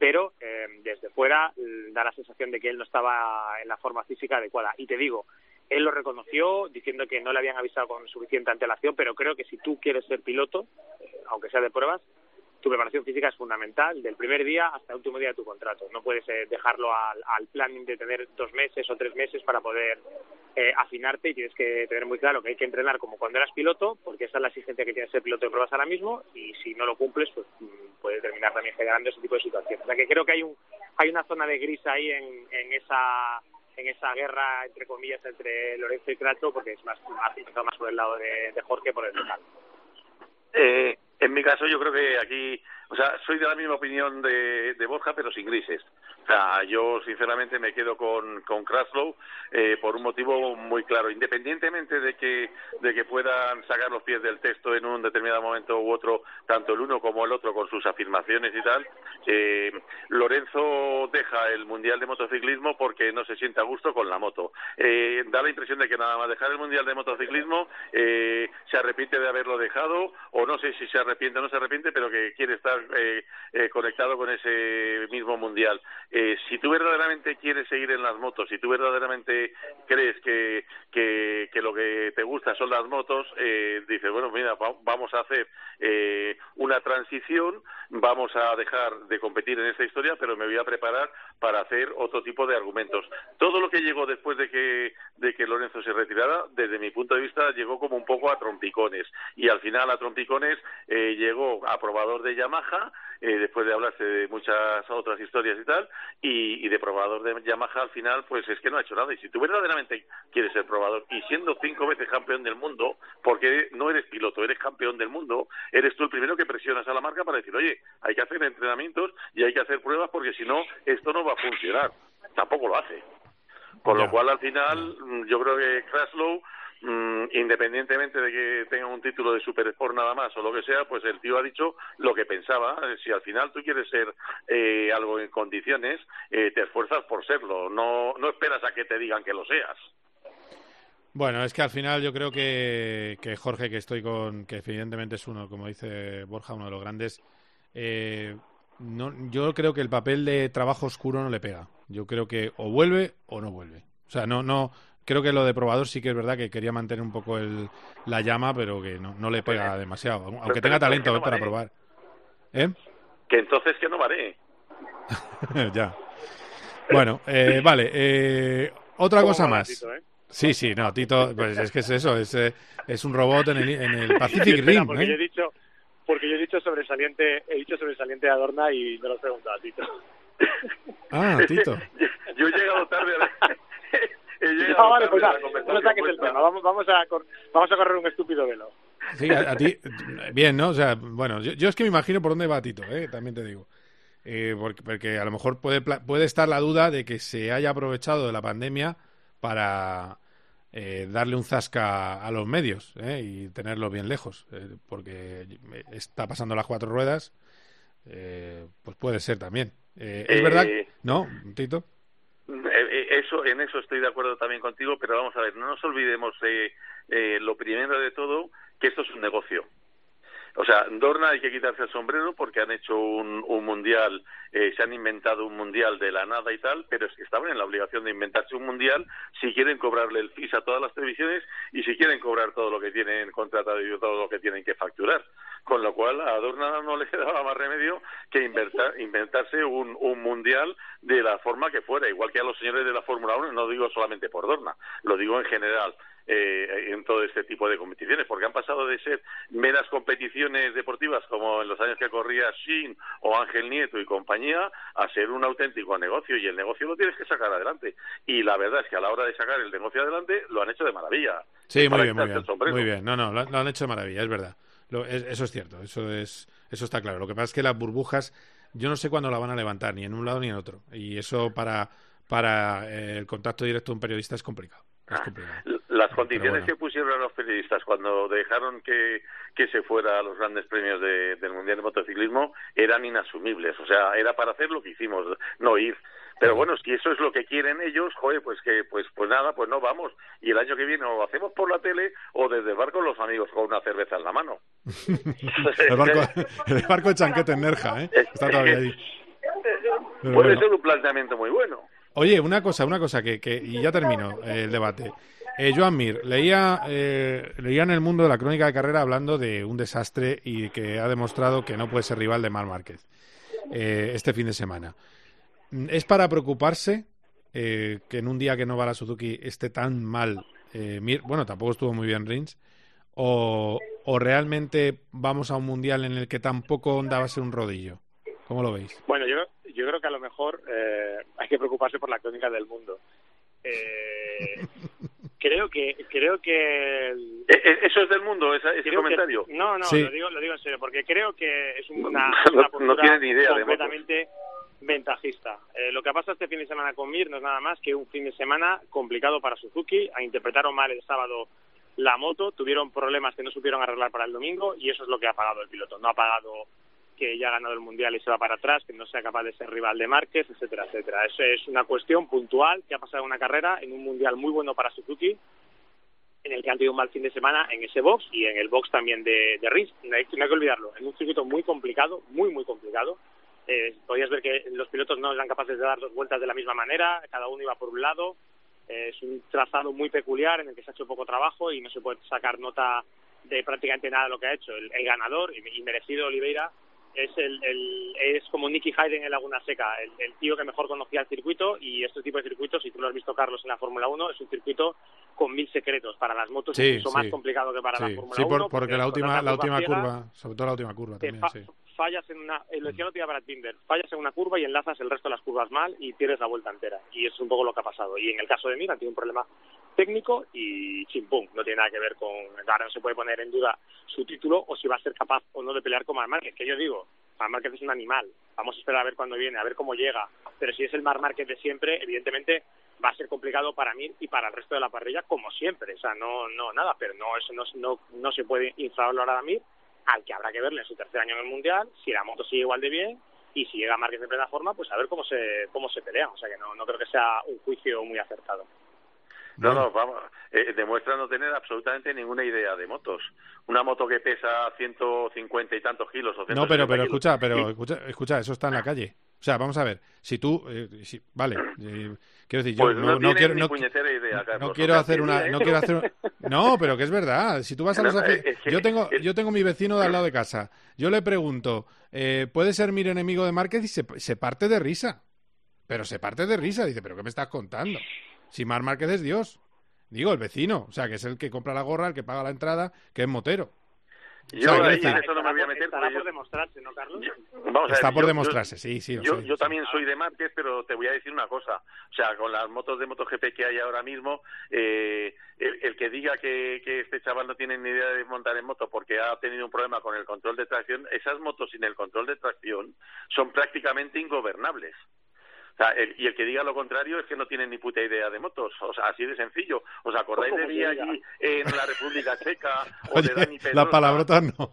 pero eh, desde fuera mm, da la sensación de que él no estaba en la forma física adecuada. Y te digo, él lo reconoció diciendo que no le habían avisado con suficiente antelación, pero creo que si tú quieres ser piloto, aunque sea de pruebas, tu preparación física es fundamental del primer día hasta el último día de tu contrato. No puedes eh, dejarlo al, al planning de tener dos meses o tres meses para poder eh, afinarte y tienes que tener muy claro que hay que entrenar como cuando eras piloto, porque esa es la exigencia que tiene ser piloto de pruebas ahora mismo y si no lo cumples, pues mm, puede terminar también generando ese tipo de situaciones. O sea que creo que hay un hay una zona de gris ahí en, en esa guerra entre comillas entre Lorenzo y Crato porque es más más, más por el lado de, de Jorge por el local. Eh, en mi caso, yo creo que aquí, o sea, soy de la misma opinión de, de Borja, pero sin grises. O sea, yo sinceramente me quedo con, con Kraslow eh, por un motivo muy claro. Independientemente de que, de que puedan sacar los pies del texto en un determinado momento u otro, tanto el uno como el otro con sus afirmaciones y tal, eh, Lorenzo deja el Mundial de Motociclismo porque no se siente a gusto con la moto. Eh, da la impresión de que nada más dejar el Mundial de Motociclismo eh, se arrepiente de haberlo dejado o no sé si se arrepiente o no se arrepiente, pero que quiere estar eh, eh, conectado con ese mismo Mundial. Eh, si tú verdaderamente quieres seguir en las motos, si tú verdaderamente crees que, que, que lo que te gusta son las motos, eh, dices, bueno, mira, va- vamos a hacer eh, una transición, vamos a dejar de competir en esta historia, pero me voy a preparar para hacer otro tipo de argumentos. Todo lo que llegó después de que, de que Lorenzo se retirara, desde mi punto de vista, llegó como un poco a trompicones. Y al final a trompicones eh, llegó a probador de Yamaha, eh, después de hablarse de muchas otras historias y tal, y, y de probador de Yamaha al final, pues es que no ha hecho nada. Y si tú verdaderamente quieres ser probador, y siendo cinco veces campeón del mundo, porque no eres piloto, eres campeón del mundo, eres tú el primero que presionas a la marca para decir, oye, hay que hacer entrenamientos y hay que hacer pruebas porque si no, esto no va a funcionar. Tampoco lo hace. Con lo cual, al final, yo creo que Kraslow, independientemente de que tenga un título de Super Sport nada más o lo que sea, pues el tío ha dicho lo que pensaba. Si al final tú quieres ser eh, algo en condiciones, eh, te esfuerzas por serlo. No, no esperas a que te digan que lo seas. Bueno, es que al final yo creo que, que Jorge, que estoy con, que evidentemente es uno, como dice Borja, uno de los grandes, eh, no, yo creo que el papel de trabajo oscuro no le pega. Yo creo que o vuelve o no vuelve. O sea, no, no, creo que lo de probador sí que es verdad que quería mantener un poco el, la llama, pero que no, no le pega demasiado. Aunque tenga talento no eh, para probar. ¿Eh? Que entonces que no vale. ya. Bueno, eh, vale. eh, otra cosa más. Tito, ¿eh? Sí, sí, no, Tito, pues es que es eso, es, eh, es un robot en el, en el Pacific Espera, Rim. porque yo he dicho porque yo he dicho sobresaliente he dicho sobresaliente Adorna y me lo he preguntado a Tito Ah, Tito. Yo he llegado tarde a la... Ah, vale, pues tarde a nada, la conversación no saques el tema vamos, vamos, a, vamos a correr un estúpido velo Sí, a, a ti, bien, ¿no? O sea, bueno, yo, yo es que me imagino por dónde va Tito, ¿eh? también te digo. Eh, porque, porque a lo mejor puede, pla- puede estar la duda de que se haya aprovechado de la pandemia para eh, darle un zasca a los medios ¿eh? y tenerlos bien lejos. eh, porque está pasando las cuatro ruedas, eh, pues puede ser también. Eh, ¿Es Eh, verdad? ¿No, Tito? Eh, eh, Eso, en eso estoy de acuerdo también contigo, pero vamos a ver, no nos olvidemos eh, lo primero de todo, que esto es un negocio. O sea, Dorna hay que quitarse el sombrero porque han hecho un, un mundial, eh, se han inventado un mundial de la nada y tal, pero es que estaban en la obligación de inventarse un mundial si quieren cobrarle el FIS a todas las televisiones y si quieren cobrar todo lo que tienen contratado y todo lo que tienen que facturar. Con lo cual a Dorna no le quedaba más remedio que invertar- inventarse un, un mundial de la forma que fuera, igual que a los señores de la Fórmula 1, no digo solamente por Dorna, lo digo en general eh, en todo este tipo de competiciones, porque han pasado de ser meras competiciones deportivas como en los años que corría Shin o Ángel Nieto y compañía, a ser un auténtico negocio y el negocio lo tienes que sacar adelante. Y la verdad es que a la hora de sacar el negocio adelante lo han hecho de maravilla. Sí, muy bien, muy bien. Muy bien. No, no, lo han hecho de maravilla, es verdad. Lo- es- eso es cierto, eso es eso está claro. Lo que pasa es que las burbujas, yo no sé cuándo la van a levantar, ni en un lado ni en otro. Y eso para, para eh, el contacto directo de un periodista es complicado. Es complicado. Las condiciones bueno. que pusieron a los periodistas cuando dejaron que, que se fuera a los grandes premios de- del Mundial de Motociclismo eran inasumibles. O sea, era para hacer lo que hicimos, no ir. Pero bueno, si eso es lo que quieren ellos, joder, pues que pues pues nada, pues no vamos. Y el año que viene o lo hacemos por la tele o desde el barco los amigos con una cerveza en la mano. el, barco, el barco de Chanquete en Nerja, ¿eh? Está todavía ahí. Pero Puede bueno. ser un planteamiento muy bueno. Oye, una cosa, una cosa que, que y ya termino eh, el debate. Eh, Joan Mir, leía, eh, leía en el mundo de la crónica de carrera hablando de un desastre y que ha demostrado que no puede ser rival de Mar Márquez eh, este fin de semana. ¿Es para preocuparse eh, que en un día que no va la Suzuki esté tan mal eh, Mir? Bueno, tampoco estuvo muy bien Rins. O, ¿O realmente vamos a un mundial en el que tampoco Honda va a ser un rodillo? ¿Cómo lo veis? Bueno, yo, yo creo que a lo mejor eh, hay que preocuparse por la crónica del mundo. Eh, creo que creo que el- Eh, eh, ¿Eso es del mundo, esa- ese que- comentario? no no Sí. lo digo lo digo en serio porque creo que es una, No- una no tiene ni idea de completamente ventajista Eh, lo que ha pasado este fin de semana con Mir no es nada más que un fin de semana complicado para Suzuki interpretaron mal el sábado la moto tuvieron problemas que no supieron arreglar para el domingo y eso es lo que ha pagado el piloto no ha pagado que ya ha ganado el mundial y se va para atrás, que no sea capaz de ser rival de Márquez, etcétera, etcétera. Eso es una cuestión puntual que ha pasado en una carrera en un mundial muy bueno para Suzuki, en el que han tenido un mal fin de semana en ese box y en el box también de, de. No hay, no hay que olvidarlo, en un circuito muy complicado, muy, muy complicado. Eh, podías ver que los pilotos no eran capaces de dar dos vueltas de la misma manera, cada uno iba por un lado. Eh, es un trazado muy peculiar en el que se ha hecho poco trabajo y no se puede sacar nota de prácticamente nada de lo que ha hecho. El, el ganador y, y merecido Oliveira es el, el- es como Nicky Hayden en Laguna Seca, el, el tío que mejor conocía el circuito y este tipo de circuitos, si tú lo has visto Carlos en la Fórmula 1, es un circuito con mil secretos. Para las motos Sí, es mucho más sí. complicado que para la Sí, Fórmula sí, 1. por- porque la última, la última ciega curva, sobre todo la última curva también, sí. Fallas en una, lo decía el otro día Brad Binder, fallas en una curva y enlazas el resto de las curvas mal y pierdes la vuelta entera. Y eso es un poco lo que ha pasado. Y en el caso de Mir han tenido un problema técnico y chimpum, no tiene nada que ver con, ahora no se puede poner en duda su título o si va a ser capaz o no de pelear con Mar Márquez, que yo digo, Mar Márquez es un animal, vamos a esperar a ver cuándo viene, a ver cómo llega, pero si es el Mar Márquez de siempre, evidentemente va a ser complicado para mí y para el resto de la parrilla como siempre, o sea, no, no, nada, pero no, eso no, no, no se puede infravalorar a Mir, al que habrá que verle en su tercer año en el Mundial, si la moto sigue igual de bien y si llega Márquez en plena forma, pues a ver cómo se, cómo se pelean, o sea que no, no creo que sea un juicio muy acertado. No, no, vamos, eh, demuestra no tener absolutamente ninguna idea de motos. Una moto que pesa 150 y tantos kilos o No, pero, 160 pero kilos. escucha, pero escucha, escucha, eso está en la calle. O sea, vamos a ver, si tú, eh, si- vale, eh, quiero decir, yo Pues no, no, no tienes quiero, no, idea, no quiero hacer una, no quiero hacer, no, pero que es verdad. Si tú vas a los, yo tengo, yo tengo mi vecino de al lado de casa. Yo le pregunto, eh, ¿puede ser mi enemigo de Márquez? Y se, se parte de risa. Pero se parte de risa. Dice, ¿pero qué me estás contando? Si Mar Márquez es Dios. Digo, el vecino. O sea, que es el que compra la gorra, el que paga la entrada, que es motero. Yo ahí en eso no me voy a meter. Estará por yo- demostrarse, ¿no, Carlos? Vamos a Está ver, por yo- demostrarse, yo- sí, sí, Yo, yo sí. también soy de Márquez, pero te voy a decir una cosa. O sea, con las motos de MotoGP que hay ahora mismo, eh, el, el que diga que, que este chaval no tiene ni idea de montar en moto porque ha tenido un problema con el control de tracción, esas motos sin el control de tracción son prácticamente ingobernables. Sea, el- y el que diga lo contrario es que no tiene ni puta idea de motos. O sea, así de sencillo. ¿Os acordáis de ¿Cómo mí allí en la República Checa o Oye, de Dani la palabrota no.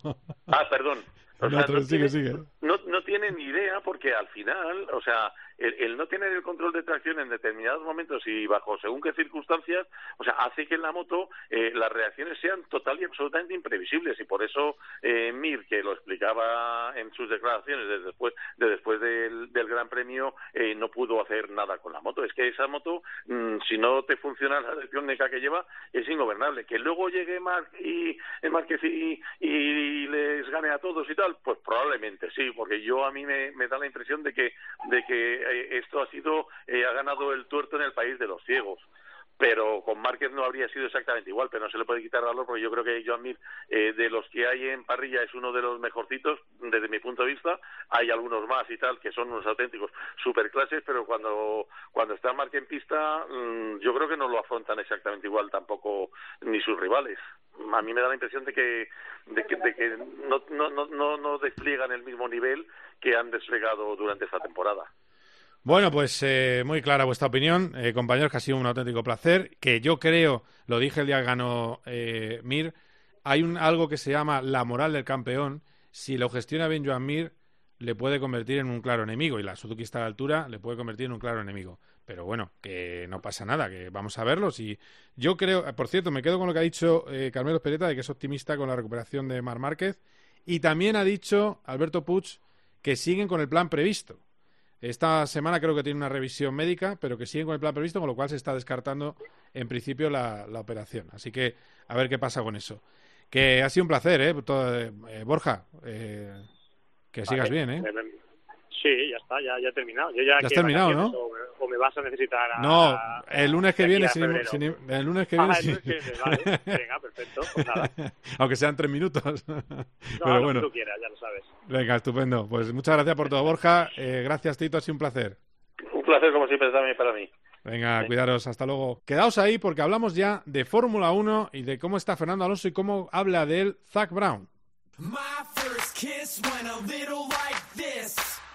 Ah, perdón. O No, sea, no sigue, tiene- sigue. no, no tienen ni idea porque al final, o sea, el, no tener el control de tracción en determinados momentos y bajo según qué circunstancias, o sea, hace que en la moto eh, las reacciones sean total y absolutamente imprevisibles y por eso eh, Mir, que lo explicaba en sus declaraciones de después, de después del, del Gran Premio, eh, no pudo hacer nada con la moto. Es que esa moto, mm, si no te funciona la neca que lleva, es ingobernable. Que luego llegue Marc y eh, Márquez y, y les gane a todos y tal, pues probablemente sí, porque yo a mí me, me da la impresión de que de que eh, esto ha sido eh, ha ganado el tuerto en el país de los ciegos pero con Márquez no habría sido exactamente igual, pero no se le puede quitar valor porque yo creo que Joan Mir, eh, de los que hay en parrilla, es uno de los mejorcitos desde mi punto de vista. Hay algunos más y tal que son unos auténticos superclases, pero cuando, cuando está Márquez en pista, mm, yo creo que no lo afrontan exactamente igual tampoco ni sus rivales. A mí me da la impresión de que, de que, de que no, no, no, no, no despliegan el mismo nivel que han desplegado durante esta temporada. Bueno, pues eh, muy clara vuestra opinión, eh, compañeros, que ha sido un auténtico placer. Que yo creo, lo dije el día que ganó eh, Mir, hay un, algo que se llama la moral del campeón. Si lo gestiona bien Joan Mir, le puede convertir en un claro enemigo. Y la Suzuki está a la altura, le puede convertir en un claro enemigo. Pero bueno, que no pasa nada, que vamos a verlos. Y yo creo, por cierto, me quedo con lo que ha dicho eh, Carmelo Pereta, de que es optimista con la recuperación de Mar Márquez. Y también ha dicho Alberto Puig que siguen con el plan previsto. Esta semana creo que tiene una revisión médica, pero que siguen con el plan previsto, con lo cual se está descartando en principio la, operación. Así que a ver qué pasa con eso. Que ha sido un placer, ¿eh? eh Borja, eh, que sigas bien, ¿eh? Sí, ya está, ya, ya he terminado. Yo ya, has terminado, ¿no? O, me vas a necesitar a, No, el lunes que viene, sin, el lunes que viene, ah, el lunes que viene vale. Venga, perfecto, pues nada. Aunque sean tres minutos. No, Pero bueno. tú quieras, ya lo sabes. Venga, estupendo. Pues muchas gracias por todo, Borja. Eh, gracias, Tito, ha sido un placer. Un placer, como siempre, también para mí. Venga, cuidaros, hasta luego. Quedaos ahí porque hablamos ya de Fórmula 1 y de cómo está Fernando Alonso y cómo habla de él Zach Brown.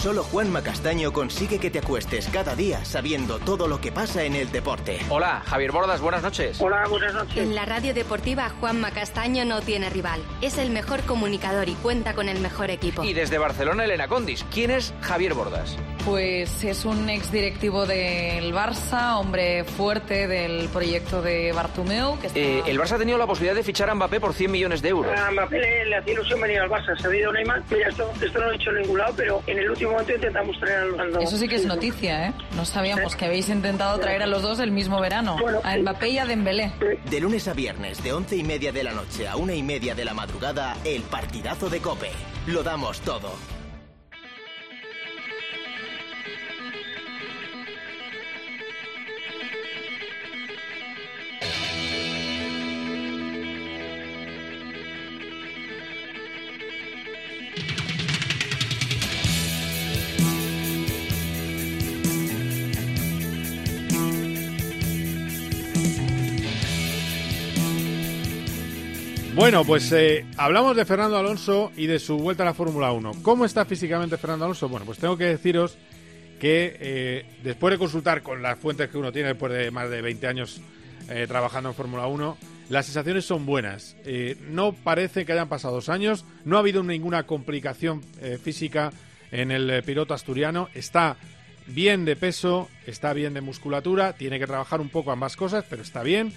Solo Juan Macastaño consigue que te acuestes cada día sabiendo todo lo que pasa en el deporte. Hola, Javier Bordas, buenas noches. Hola, buenas noches. En la radio deportiva Juan Macastaño no tiene rival. Es el mejor comunicador y cuenta con el mejor equipo. Y desde Barcelona, Elena Condis. ¿Quién es Javier Bordas? Pues es un ex directivo del Barça, hombre fuerte del proyecto de Bartumeu. Eh, el Barça ha tenido la posibilidad de fichar a Mbappé por 100 millones de euros. A Mbappé le, hacía ilusión venir al Barça. Se ha habido Neymar. Mira, esto, esto no lo he hecho en ningún lado, pero en el último momento intentamos traer al Eso sí que es noticia, ¿eh? No sabíamos que habéis intentado traer a los dos el mismo verano. a Mbappé y a Dembélé. De lunes a viernes, de once y media de la noche a una y media de la madrugada, el partidazo de Cope. Lo damos todo. Bueno, pues eh, hablamos de Fernando Alonso y de su vuelta a la Fórmula 1. ¿Cómo está físicamente Fernando Alonso? Bueno, pues tengo que deciros que eh, después de consultar con las fuentes que uno tiene después de más de 20 años eh, trabajando en Fórmula 1, las sensaciones son buenas. no parece que hayan pasado dos años, no ha habido ninguna complicación física en el piloto asturiano, está bien de peso, está bien de musculatura, tiene que trabajar un poco ambas cosas, pero está bien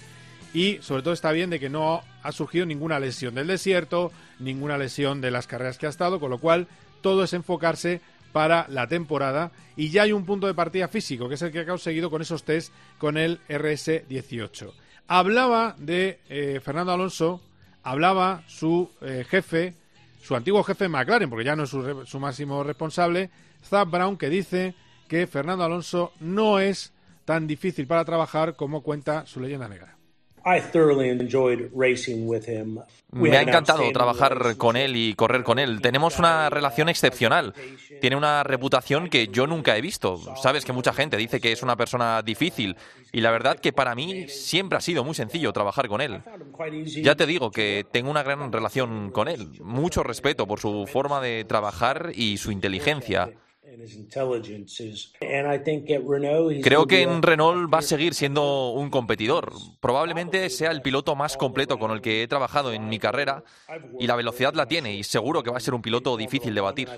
y sobre todo está bien de que no ha surgido ninguna lesión del desierto, ninguna lesión de las carreras que ha estado, con lo cual todo es enfocarse para la temporada y ya hay un punto de partida físico, que es el que ha conseguido con esos test con el RS18. Hablaba de eh, Fernando Alonso, hablaba su eh, jefe, su antiguo jefe McLaren, porque ya no es su, su máximo responsable, Zap Brown, que dice que Fernando Alonso no es tan difícil para trabajar como cuenta su leyenda negra. Me ha encantado trabajar con él y correr con él. Tenemos una relación excepcional. Tiene una reputación que yo nunca he visto. Sabes que mucha gente dice que es una persona difícil y la verdad que para mí siempre ha sido muy sencillo trabajar con él. Ya te digo que tengo una gran relación con él. Mucho respeto por su forma de trabajar y su inteligencia. Creo que en Renault va a seguir siendo un competidor. Probablemente sea el piloto más completo con el que he trabajado en mi carrera y la velocidad la tiene y seguro que va a ser un piloto difícil de batir.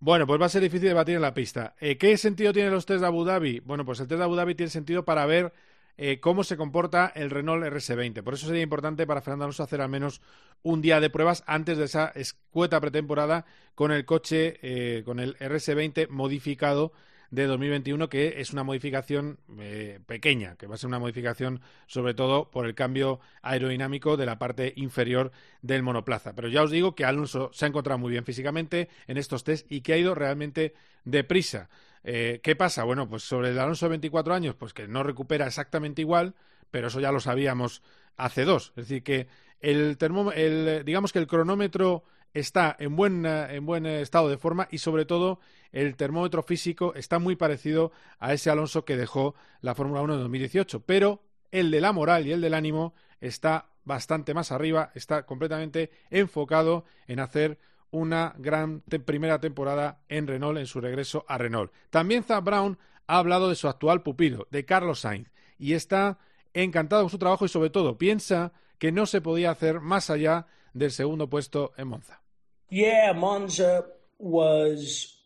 Bueno, pues va a ser difícil de batir en la pista. Eh, ¿Qué sentido tienen los test de Abu Dhabi? Bueno, pues el test de Abu Dhabi tiene sentido para ver eh, cómo se comporta el Renault RS20. Por eso sería importante para Fernando Alonso hacer al menos un día de pruebas antes de esa escueta pretemporada con el coche, eh, con el RS20 modificado de 2021, que es una modificación eh, pequeña, que va a ser una modificación sobre todo por el cambio aerodinámico de la parte inferior del monoplaza. Pero ya os digo que Alonso se ha encontrado muy bien físicamente en estos test y que ha ido realmente deprisa. Eh, ¿Qué pasa? Bueno, pues sobre el Alonso de 24 años, pues que no recupera exactamente igual, pero eso ya lo sabíamos hace dos. Es decir, que el, el digamos que el cronómetro está en buen, en buen estado de forma y sobre todo el termómetro físico está muy parecido a ese Alonso que dejó la Fórmula 1 en 2018, pero el de la moral y el del ánimo está bastante más arriba, está completamente enfocado en hacer una gran primera temporada en Renault en su regreso a Renault. También Zap Brown ha hablado de su actual pupilo, de Carlos Sainz, y está encantado con su trabajo y sobre todo piensa que no se podía hacer más allá del segundo puesto en Monza. Yeah, Monza was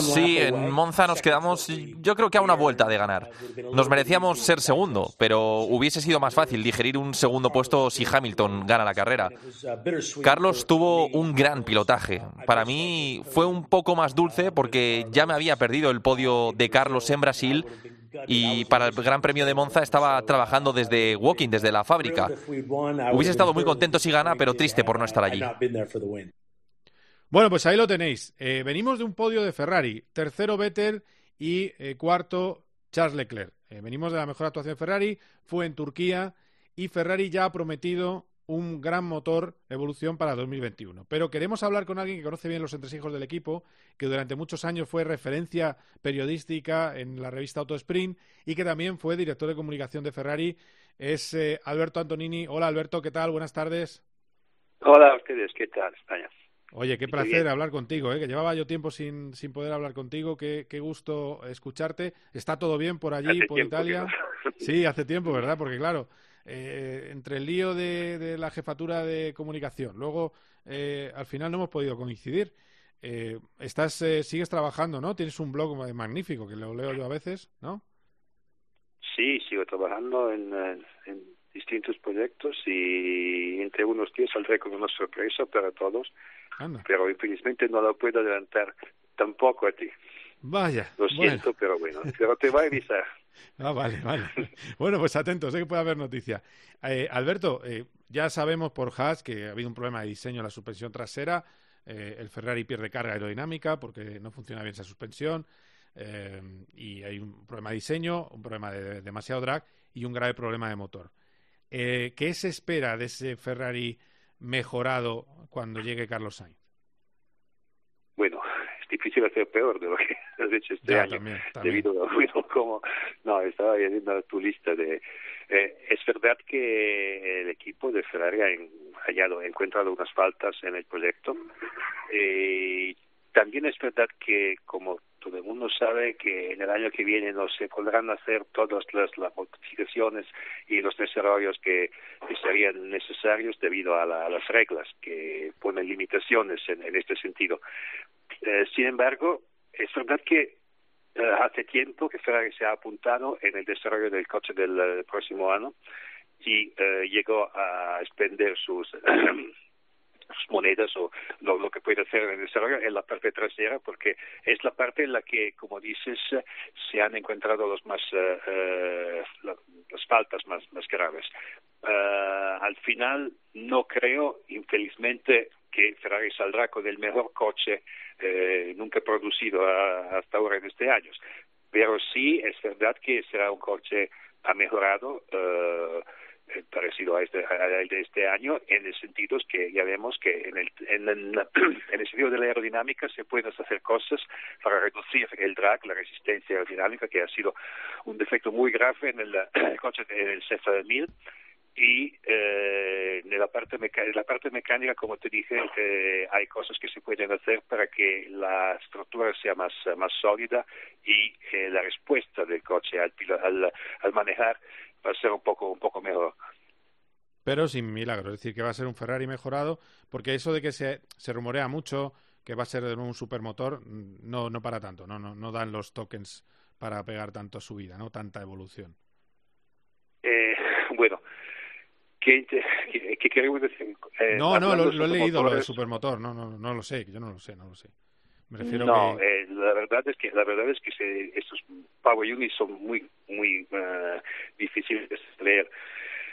Sí, en Monza nos quedamos, yo creo que a una vuelta de ganar. Nos merecíamos ser segundo, pero hubiese sido más fácil digerir un segundo puesto si Hamilton gana la carrera. Carlos tuvo un gran pilotaje. Para mí fue un poco más dulce porque ya me había perdido el podio de Carlos en Brasil y para el Gran Premio de Monza estaba trabajando desde Walking, desde la fábrica. Hubiese estado muy contento si gana, pero triste por no estar allí. Bueno, pues ahí lo tenéis. Eh, venimos de un podio de Ferrari, tercero Vettel y eh, cuarto Charles Leclerc. Eh, venimos de la mejor actuación de Ferrari, fue en Turquía y Ferrari ya ha prometido un gran motor evolución para 2021. Pero queremos hablar con alguien que conoce bien los entresijos del equipo, que durante muchos años fue referencia periodística en la revista Auto Sprint y que también fue director de comunicación de Ferrari. Es Alberto Antonini. Hola Alberto, ¿qué tal? Buenas tardes. Hola a ustedes, ¿qué tal, España? Oye, qué placer hablar contigo, ¿eh? que llevaba yo tiempo sin, sin poder hablar contigo, qué, qué gusto escucharte. ¿Está todo bien por allí, por Italia? Sí, hace tiempo, ¿verdad? Porque claro, eh, entre el lío de, de, la jefatura de comunicación, luego eh, al final no hemos podido coincidir. Eh, estás, eh, sigues trabajando, ¿no? Tienes un blog magnífico que lo leo yo a veces, ¿no? Sí, sigo trabajando en, en distintos proyectos y entre unos días saldré con una sorpresa para todos pero infelizmente no lo puedo adelantar tampoco a ti. Vaya. Lo siento, pero bueno, pero te voy a avisar. Ah, vale, vale. Bueno, pues atentos, sé que puede haber noticia. Eh, Alberto, eh, ya sabemos por Haas que ha habido un problema de diseño en la suspensión trasera. Eh, el Ferrari pierde carga aerodinámica porque no funciona bien esa suspensión. Eh, y hay un problema de diseño, un problema de, demasiado drag y un grave problema de motor. Eh, ¿Qué se espera de ese Ferrari mejorado cuando llegue Carlos Sainz? Bueno, es difícil hacer peor de lo que has hecho este año, debido a bueno, como no estaba viendo tu lista de eh, es verdad que el equipo de Ferrari ha hallado, ha encontrado unas faltas en el proyecto. Eh, también es verdad que, como todo el mundo sabe, que en el año que viene no se podrán hacer todas las, modificaciones y los desarrollos que, serían necesarios debido a, las reglas que ponen limitaciones en, este sentido. Eh, sin embargo, es verdad que eh, hace tiempo que Ferrari se ha apuntado en el desarrollo del coche del eh, próximo año y llegó a expender sus monedas o lo, que puede hacer en desarrollo en la parte trasera porque es la parte en la que como dices se han encontrado los más eh, eh, las faltas más más graves. Uh, al final no creo infelizmente que Ferrari saldrá con el mejor coche eh, nunca producido hasta ahora en este año. Pero sí es verdad que será un coche ha mejorado uh, eh, parecido a este, a de este año, en el sentido que ya vemos que en el, en, el, en el sentido de la aerodinámica se pueden hacer cosas para reducir el drag, la resistencia aerodinámica, que ha sido un defecto muy grave en el, coche, en el CF1000 y eh, en la parte mecánica como te dije eh, hay cosas que se pueden hacer para que la estructura sea más más sólida y eh, la respuesta del coche al, al, al manejar va a ser un poco, un poco mejor. Pero sin milagro, es decir, que va a ser un Ferrari mejorado, porque eso de que se, se rumorea mucho que va a ser de nuevo un supermotor, no, no para tanto, no, no, no dan los tokens para pegar tanto subida, ¿no? Tanta evolución. Eh, bueno, ¿qué, qué, queremos decir? Eh, no, no, lo, he leído, lo de supermotor, no, no, no lo sé, yo no lo sé, no lo sé. Me refiero no, eh, la verdad es que la verdad es que se, estos Power Units son muy muy uh, difíciles de leer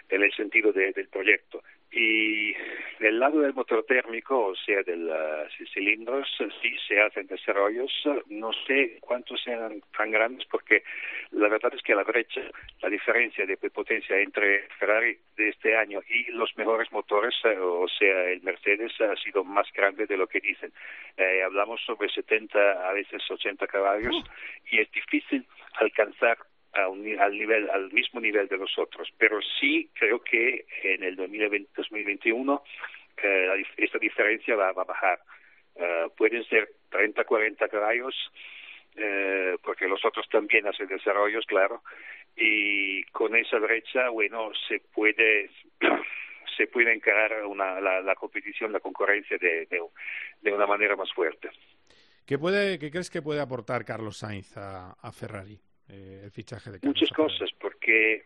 en el sentido de, del proyecto. Y del lado del motor térmico, o sea, de los cilindros, sí se hacen desarrollos. No sé cuántos sean tan grandes porque la verdad es que la brecha, la diferencia de potencia entre Ferrari de este año y los mejores motores, o sea, el Mercedes, ha sido más grande de lo que dicen. Eh, hablamos sobre 70, a veces 80 caballos y es difícil alcanzar al nivel al mismo nivel de nosotros pero sí creo que en el 2020, 2021 eh, esta diferencia va, va a bajar. Eh, pueden ser 30 40 caballos eh, porque los otros también hacen desarrollos claro y con esa brecha bueno se puede se puede encarar una, la, la competición la concurrencia de, de, de una manera más fuerte. ¿Qué, puede, qué crees que puede aportar Carlos Sainz a, Ferrari, eh, el fichaje de Carlos Muchas cosas, porque,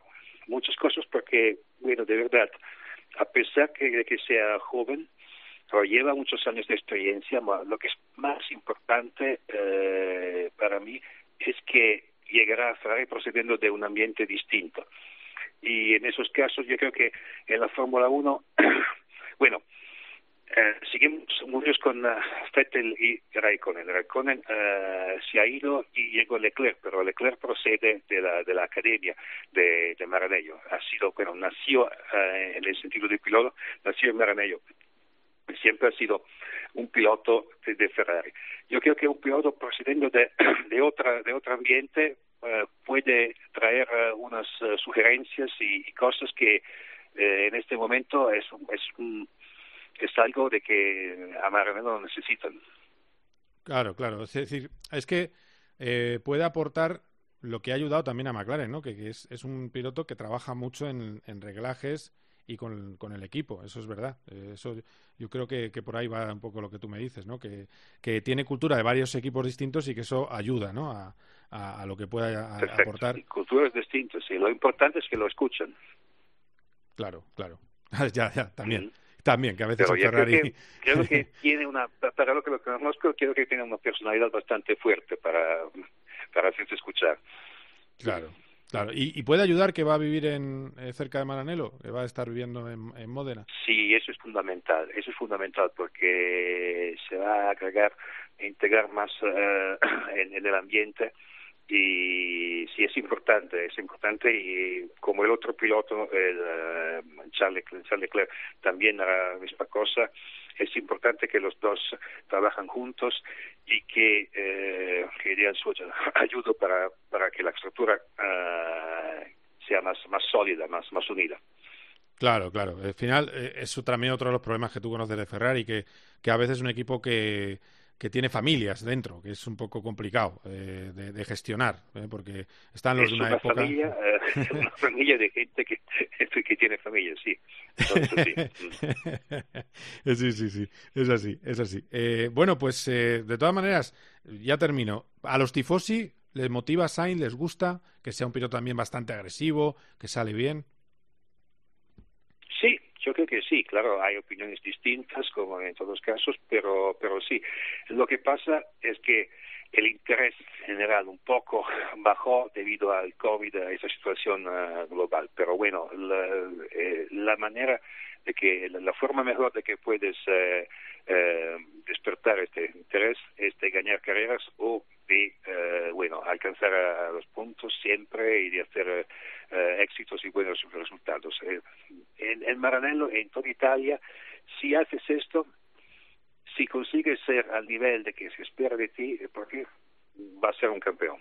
muchas cosas porque, bueno, de verdad, a pesar de que sea joven, pero lleva muchos años de experiencia, lo que es más importante eh, para mí es que llegará a Ferrari procediendo de un ambiente distinto. Y en esos casos yo creo que en la Fórmula 1, bueno, eh, seguimos muchos con uh, Vettel y Raikkonen. Raikkonen uh, se ha ido y llegó Leclerc, pero Leclerc procede de la, de la academia de, de Maranello. Ha sido, bueno, nació uh, en el sentido de piloto, nació en Maranello. Siempre ha sido un piloto de, de Ferrari. Yo creo que un piloto procediendo de, de, otra, de otro ambiente puede traer unas sugerencias y, y, cosas que en este momento es, es un es algo de que a Maranello lo necesitan. Claro, claro. Es decir, es que eh, puede aportar lo que ha ayudado también a McLaren, ¿no? Que, es, es, un piloto que trabaja mucho en, en reglajes y con, con, el equipo, eso es verdad. Eh, eso yo creo que, que, por ahí va un poco lo que tú me dices, ¿no? Que, que tiene cultura de varios equipos distintos y que eso ayuda, ¿no? A, a, lo que pueda aportar. Sí, culturas distintas, sí. Lo importante es que lo escuchan. Claro, claro. ya, ya, también. También, que a veces Pero Ferrari... Creo que, tiene una, para lo que lo conozco, creo que tiene una personalidad bastante fuerte para, para hacerse escuchar. Claro, claro. ¿Y, y puede ayudar que va a vivir en, eh, cerca de Maranello, que va a estar viviendo en, en Módena? Sí, eso es fundamental, eso es fundamental porque se va a agregar, a integrar más uh, en, en el ambiente y sí es importante, es importante y como el otro piloto, el uh, Charles, Charles Leclerc, también la misma cosa, es importante que los dos trabajan juntos y que, eh, den su ayuda para, para que la estructura uh, sea más, más sólida, más, más unida. Claro, claro. Al final, eh, eso también otro de los problemas que tú conoces de Ferrari, que, que a veces es un equipo que que tiene familias dentro, que es un poco complicado eh, de, de, gestionar, ¿eh? porque están los es de una, una época... Familia, eh, una familia de gente que, que tiene familia, sí. Entonces, sí. sí, sí, sí, es así, es así. Eh, bueno, pues eh, de todas maneras, ya termino. A los tifosi les motiva Sainz, les gusta que sea un piloto también bastante agresivo, que sale bien. Yo creo que sí, claro, hay opiniones distintas, como en todos los casos, pero, pero sí. Lo que pasa es que el interés general un poco bajó debido al COVID, a esa situación uh, global. Pero bueno, la, eh, la, manera de que, la forma mejor de que puedes eh, eh, despertar este interés es de ganar carreras o de, eh, bueno, alcanzar a, a, los puntos siempre y de hacer eh, éxitos y buenos resultados. Eh, en, en Maranello, en toda Italia, si haces esto, si consigues ser al nivel de que se espera de ti, porque va a ser un campeón.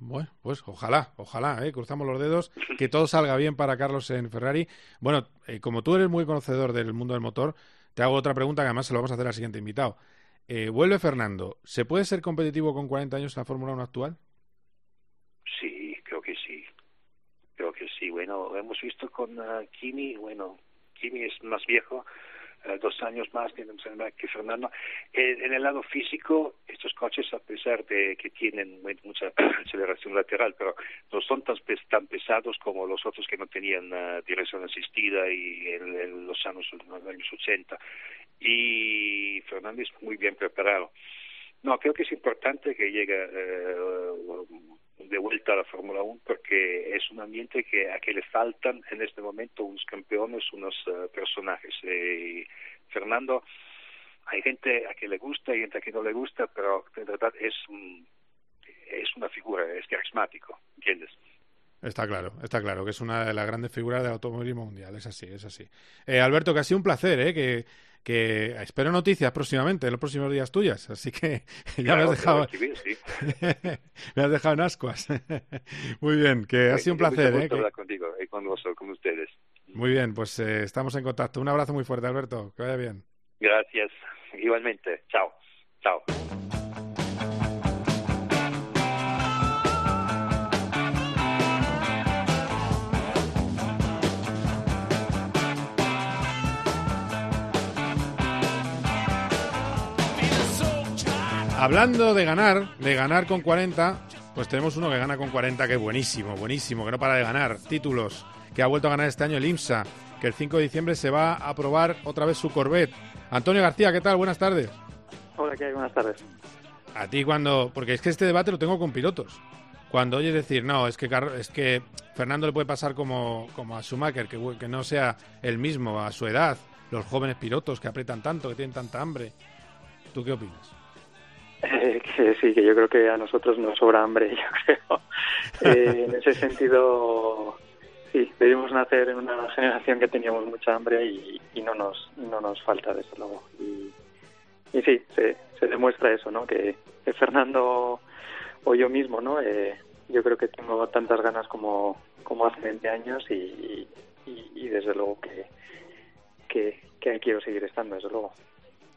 Bueno, pues ojalá, ojalá, ¿eh? cruzamos los dedos, que todo salga bien para Carlos en Ferrari. Bueno, eh, como tú eres muy conocedor del mundo del motor, te hago otra pregunta que además se lo vamos a hacer al siguiente invitado. Eh, vuelve Fernando, ¿se puede ser competitivo con 40 años en la Fórmula 1 actual? Sí, creo que sí. Creo que sí. Bueno, hemos visto con uh, Kimi, bueno, Kimi es más viejo, uh, dos años más que, que Fernando. Eh, en el lado físico, estos coches, a pesar de que tienen mucha aceleración lateral, pero no son tan, tan pesados como los otros que no tenían uh, dirección asistida y en, en los años, en los años 80. Y Fernando es muy bien preparado. No, creo que es importante que llegue eh, de vuelta a la Fórmula 1 porque es un ambiente que a que le faltan en este momento unos campeones, unos uh, personajes. Eh, Fernando, hay gente a que le gusta y gente a que no le gusta, pero en verdad es un, es una figura, es carismático, ¿entiendes? Está claro, está claro que es una de las grandes figuras del automovilismo mundial, es así, es así. Eh, Alberto, que ha sido un placer, ¿eh? que, que espero noticias próximamente, en los próximos días tuyas, así que ya claro, me has dejado sí. me has dejado en ascuas. Muy bien, que ha sido un placer, ¿eh? Que... hablar contigo y con, vos, con ustedes. Muy bien, pues eh, estamos en contacto. Un abrazo muy fuerte, Alberto, que vaya bien. Gracias, igualmente. Chao. Chao. Hablando de ganar, de ganar con 40, pues tenemos uno que gana con 40 que es buenísimo, buenísimo, que no para de ganar títulos, que ha vuelto a ganar este año el IMSA, que el 5 de diciembre se va a probar otra vez su Corvette. Antonio García, ¿qué tal? Buenas tardes. Hola, ¿qué hay? Buenas tardes. A ti cuando, porque es que este debate lo tengo con pilotos. Cuando oyes decir, no, es que, es que Fernando le puede pasar como, como a Schumacher, que, que no sea el mismo a su edad, los jóvenes pilotos que aprietan tanto, que tienen tanta hambre. ¿Tú qué opinas? Que sí, que yo creo que a nosotros nos sobra hambre, yo creo. Eh, en ese sentido, sí, debimos nacer en una generación que teníamos mucha hambre y, no nos no nos falta, desde luego. Y, sí, se, se demuestra eso, ¿no? Que, Fernando o yo mismo, ¿no? Eh, yo creo que tengo tantas ganas como, como hace 20 años y, y, desde luego que, que, que quiero seguir estando, desde luego.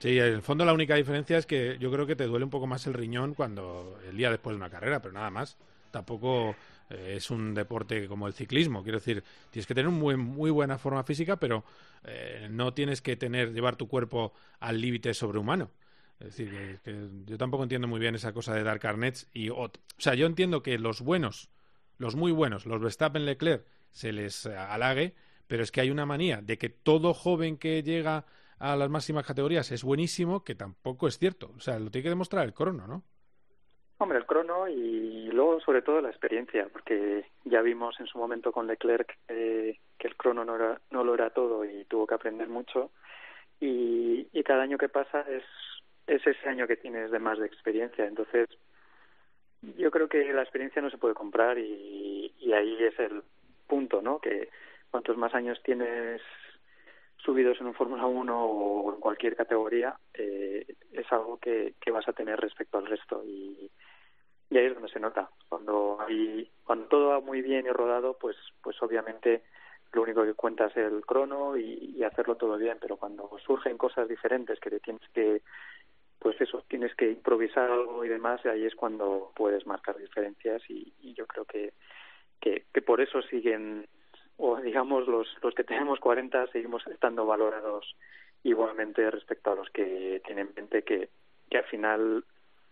Sí, en el fondo la única diferencia es que yo creo que te duele un poco más el riñón cuando el día después de una carrera, pero nada más. Tampoco eh, es un deporte como el ciclismo. Quiero decir, tienes que tener muy, muy buena forma física, pero eh, no tienes que tener llevar tu cuerpo al límite sobrehumano. Es decir, que, yo tampoco entiendo muy bien esa cosa de dar carnets y o sea, yo entiendo que los buenos, los muy buenos, los Verstappen, Leclerc, se les halague, pero es que hay una manía de que todo joven que llega a las máximas categorías es buenísimo, que tampoco es cierto. O sea, lo tiene que demostrar el crono, ¿no? Hombre, el crono y luego sobre todo la experiencia, porque ya vimos en su momento con Leclerc que el crono no, era, no lo era todo y tuvo que aprender mucho. Y, y cada año que pasa es es ese año que tienes de más de experiencia. Entonces, yo creo que la experiencia no se puede comprar y, y ahí es el punto, ¿no? Que cuantos más años tienes subidos en un Fórmula 1 o en cualquier categoría, eh, es algo que, que vas a tener respecto al resto. Y, ahí es donde se nota. Cuando hay, cuando todo va muy bien y rodado, pues, pues obviamente lo único que cuenta es el crono y, hacerlo todo bien, pero cuando surgen cosas diferentes que te tienes que pues eso, tienes que improvisar algo y demás, y ahí es cuando puedes marcar diferencias. Y, yo creo que, que, por eso siguen, o digamos, los, los que tenemos 40 seguimos estando valorados igualmente respecto a los que tienen mente que, que al final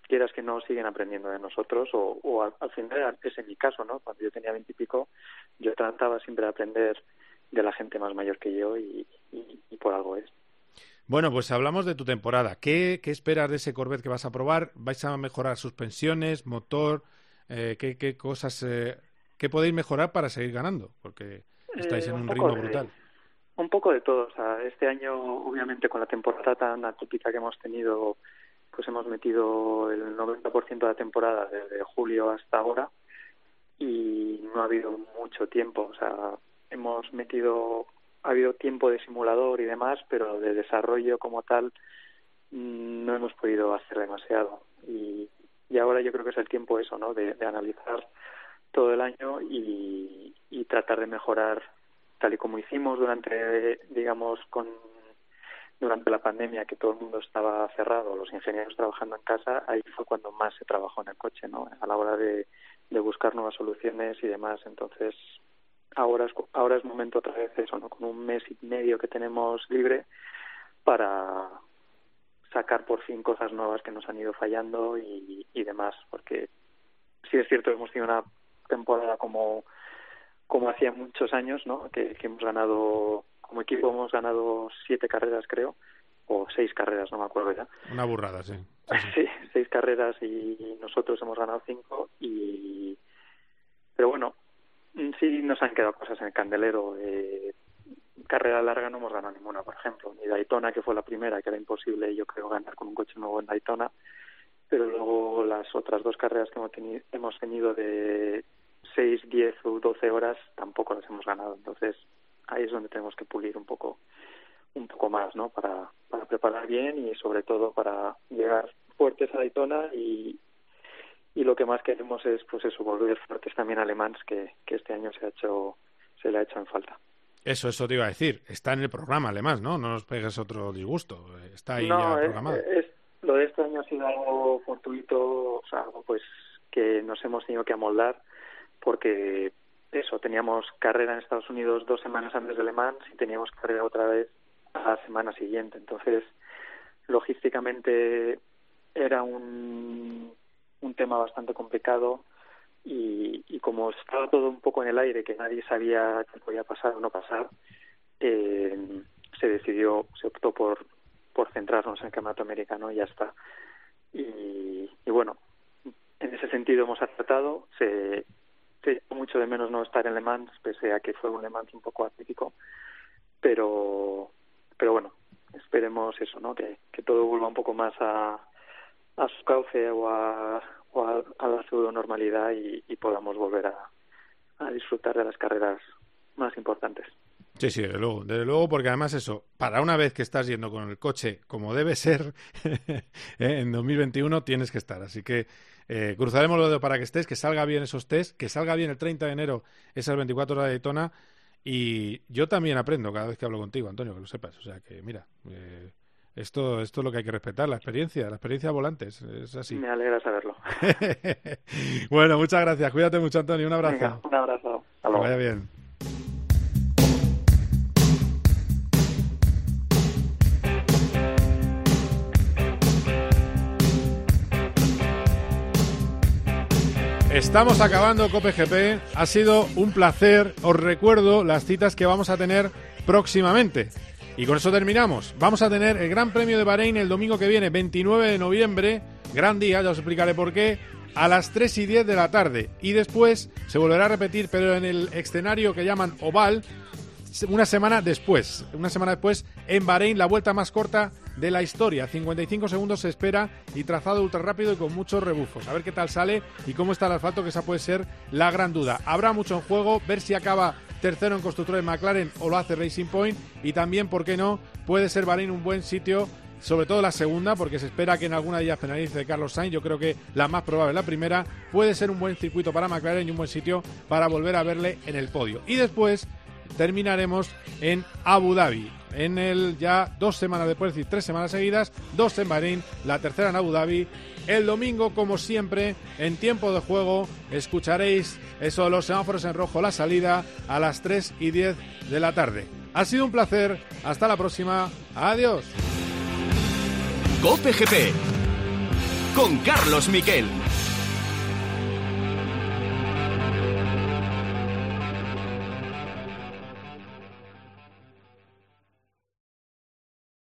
quieras que no siguen aprendiendo de nosotros o, o al, final es en mi caso, ¿no? Cuando yo tenía veintipico yo trataba siempre de aprender de la gente más mayor que yo y, y por algo es. Bueno, pues hablamos de tu temporada. ¿Qué, ¿Qué, esperas de ese Corvette que vas a probar? ¿Vais a mejorar suspensiones, motor? Eh, ¿qué, ¿qué, cosas eh, qué podéis mejorar para seguir ganando? Porque estáis en eh, un, ritmo brutal. Un poco de todo. O sea, este año, obviamente, con la temporada tan atípica que hemos tenido, pues hemos metido el 90% de la temporada desde julio hasta ahora y no ha habido mucho tiempo. O sea, hemos metido ha habido tiempo de simulador y demás, pero de desarrollo como tal mm, no hemos podido hacer demasiado. Y, y ahora yo creo que es el tiempo eso, ¿no? De, analizar todo el año y, y tratar de mejorar tal y como hicimos durante, digamos, con durante la pandemia que todo el mundo estaba cerrado, los ingenieros trabajando en casa, ahí fue cuando más se trabajó en el coche, ¿no? A la hora de, de buscar nuevas soluciones y demás. Entonces, ahora es, ahora es momento otra vez eso, ¿no? Con un mes y medio que tenemos libre para sacar por fin cosas nuevas que nos han ido fallando y, y demás, porque sí es cierto hemos tenido una temporada como como hacía muchos años, ¿no? Que, que hemos ganado como equipo hemos ganado siete carreras creo o seis carreras, no me acuerdo ya. Una burrada, sí. Sí, seis carreras y nosotros hemos ganado cinco y pero bueno, sí nos han quedado cosas en el candelero. Eh, carrera larga no hemos ganado ninguna, por ejemplo. Ni Daytona, que fue la primera, que era imposible, yo creo, ganar con un coche nuevo en Daytona. Pero luego las otras dos carreras que hemos tenido, hemos tenido de 6, 10 o 12 horas tampoco las hemos ganado. Entonces ahí es donde tenemos que pulir un poco un poco más, ¿no? Para, para preparar bien y sobre todo para llegar fuertes a Daytona y, y lo que más queremos es pues eso volver fuertes también alemanes que, que este año se ha hecho se le ha hecho en falta. Eso eso te iba a decir. Está en el programa alemán no no nos pegues otro disgusto. Está ahí no, ya programado. es, lo de este año ha sido algo fortuito o sea algo pues que nos hemos tenido que amoldar porque eso teníamos carrera en Estados Unidos dos semanas antes de Le y teníamos carrera otra vez a la semana siguiente entonces logísticamente era un, un tema bastante complicado y, y como estaba todo un poco en el aire, que nadie sabía qué podía pasar o no pasar, eh, se decidió, se optó por, por centrarnos en el campeonato americano y ya está. Y, y bueno, en ese sentido hemos acertado. Se, se mucho de menos no estar en Le Mans, pese a que fue un Le Mans un poco atípico. Pero, pero bueno, esperemos eso, ¿no? Que, que todo vuelva un poco más a, a su cauce o a, o a, la pseudo normalidad y, y podamos volver a, a disfrutar de las carreras más importantes. Sí, sí, desde luego, desde luego, porque además eso, para una vez que estás yendo con el coche como debe ser, ¿eh? en 2021 tienes que estar. Así que eh, cruzaremos lo dedos para que estés, que salga bien esos test, que salga bien el 30 de enero esas 24 horas de Daytona. Y yo también aprendo cada vez que hablo contigo, Antonio, que lo sepas. O sea que, mira, eh, esto, esto es lo que hay que respetar, la experiencia, la experiencia volantes, es así. Me alegra saberlo. bueno, muchas gracias. Cuídate mucho, Antonio. Un abrazo. un abrazo. Que vaya bien. Estamos acabando Cope GP. Ha sido un placer. Os recuerdo las citas que vamos a tener próximamente. Y con eso terminamos. Vamos a tener el Gran Premio de Bahrein el domingo que viene, 29 de noviembre. Gran día, ya os explicaré por qué. A las 3 y 10 de la tarde. Y después se volverá a repetir, pero en el escenario que llaman Oval, una semana después. Una semana después, en Bahrein, la vuelta más corta de la historia. 55 segundos se espera y trazado ultra rápido y con muchos rebufos. A ver qué tal sale y cómo está el asfalto, que esa puede ser la gran duda. Habrá mucho en juego, ver si acaba tercero en constructores McLaren o lo hace Racing Point y también, ¿por qué no? Puede ser Bahrein un buen sitio sobre todo la segunda, porque se espera que en alguna de ellas penalice Carlos Sainz. Yo creo que la más probable, la primera, puede ser un buen circuito para McLaren y un buen sitio para volver a verle en el podio. Y después terminaremos en Abu Dhabi. En el ya dos semanas después, es decir, tres semanas seguidas, dos en Bahrein, la tercera en Abu Dhabi. El domingo, como siempre, en tiempo de juego, escucharéis eso de los semáforos en rojo, la salida a las 3 y 10 de la tarde. Ha sido un placer. Hasta la próxima. Adiós. Cope GP con Carlos Miquel.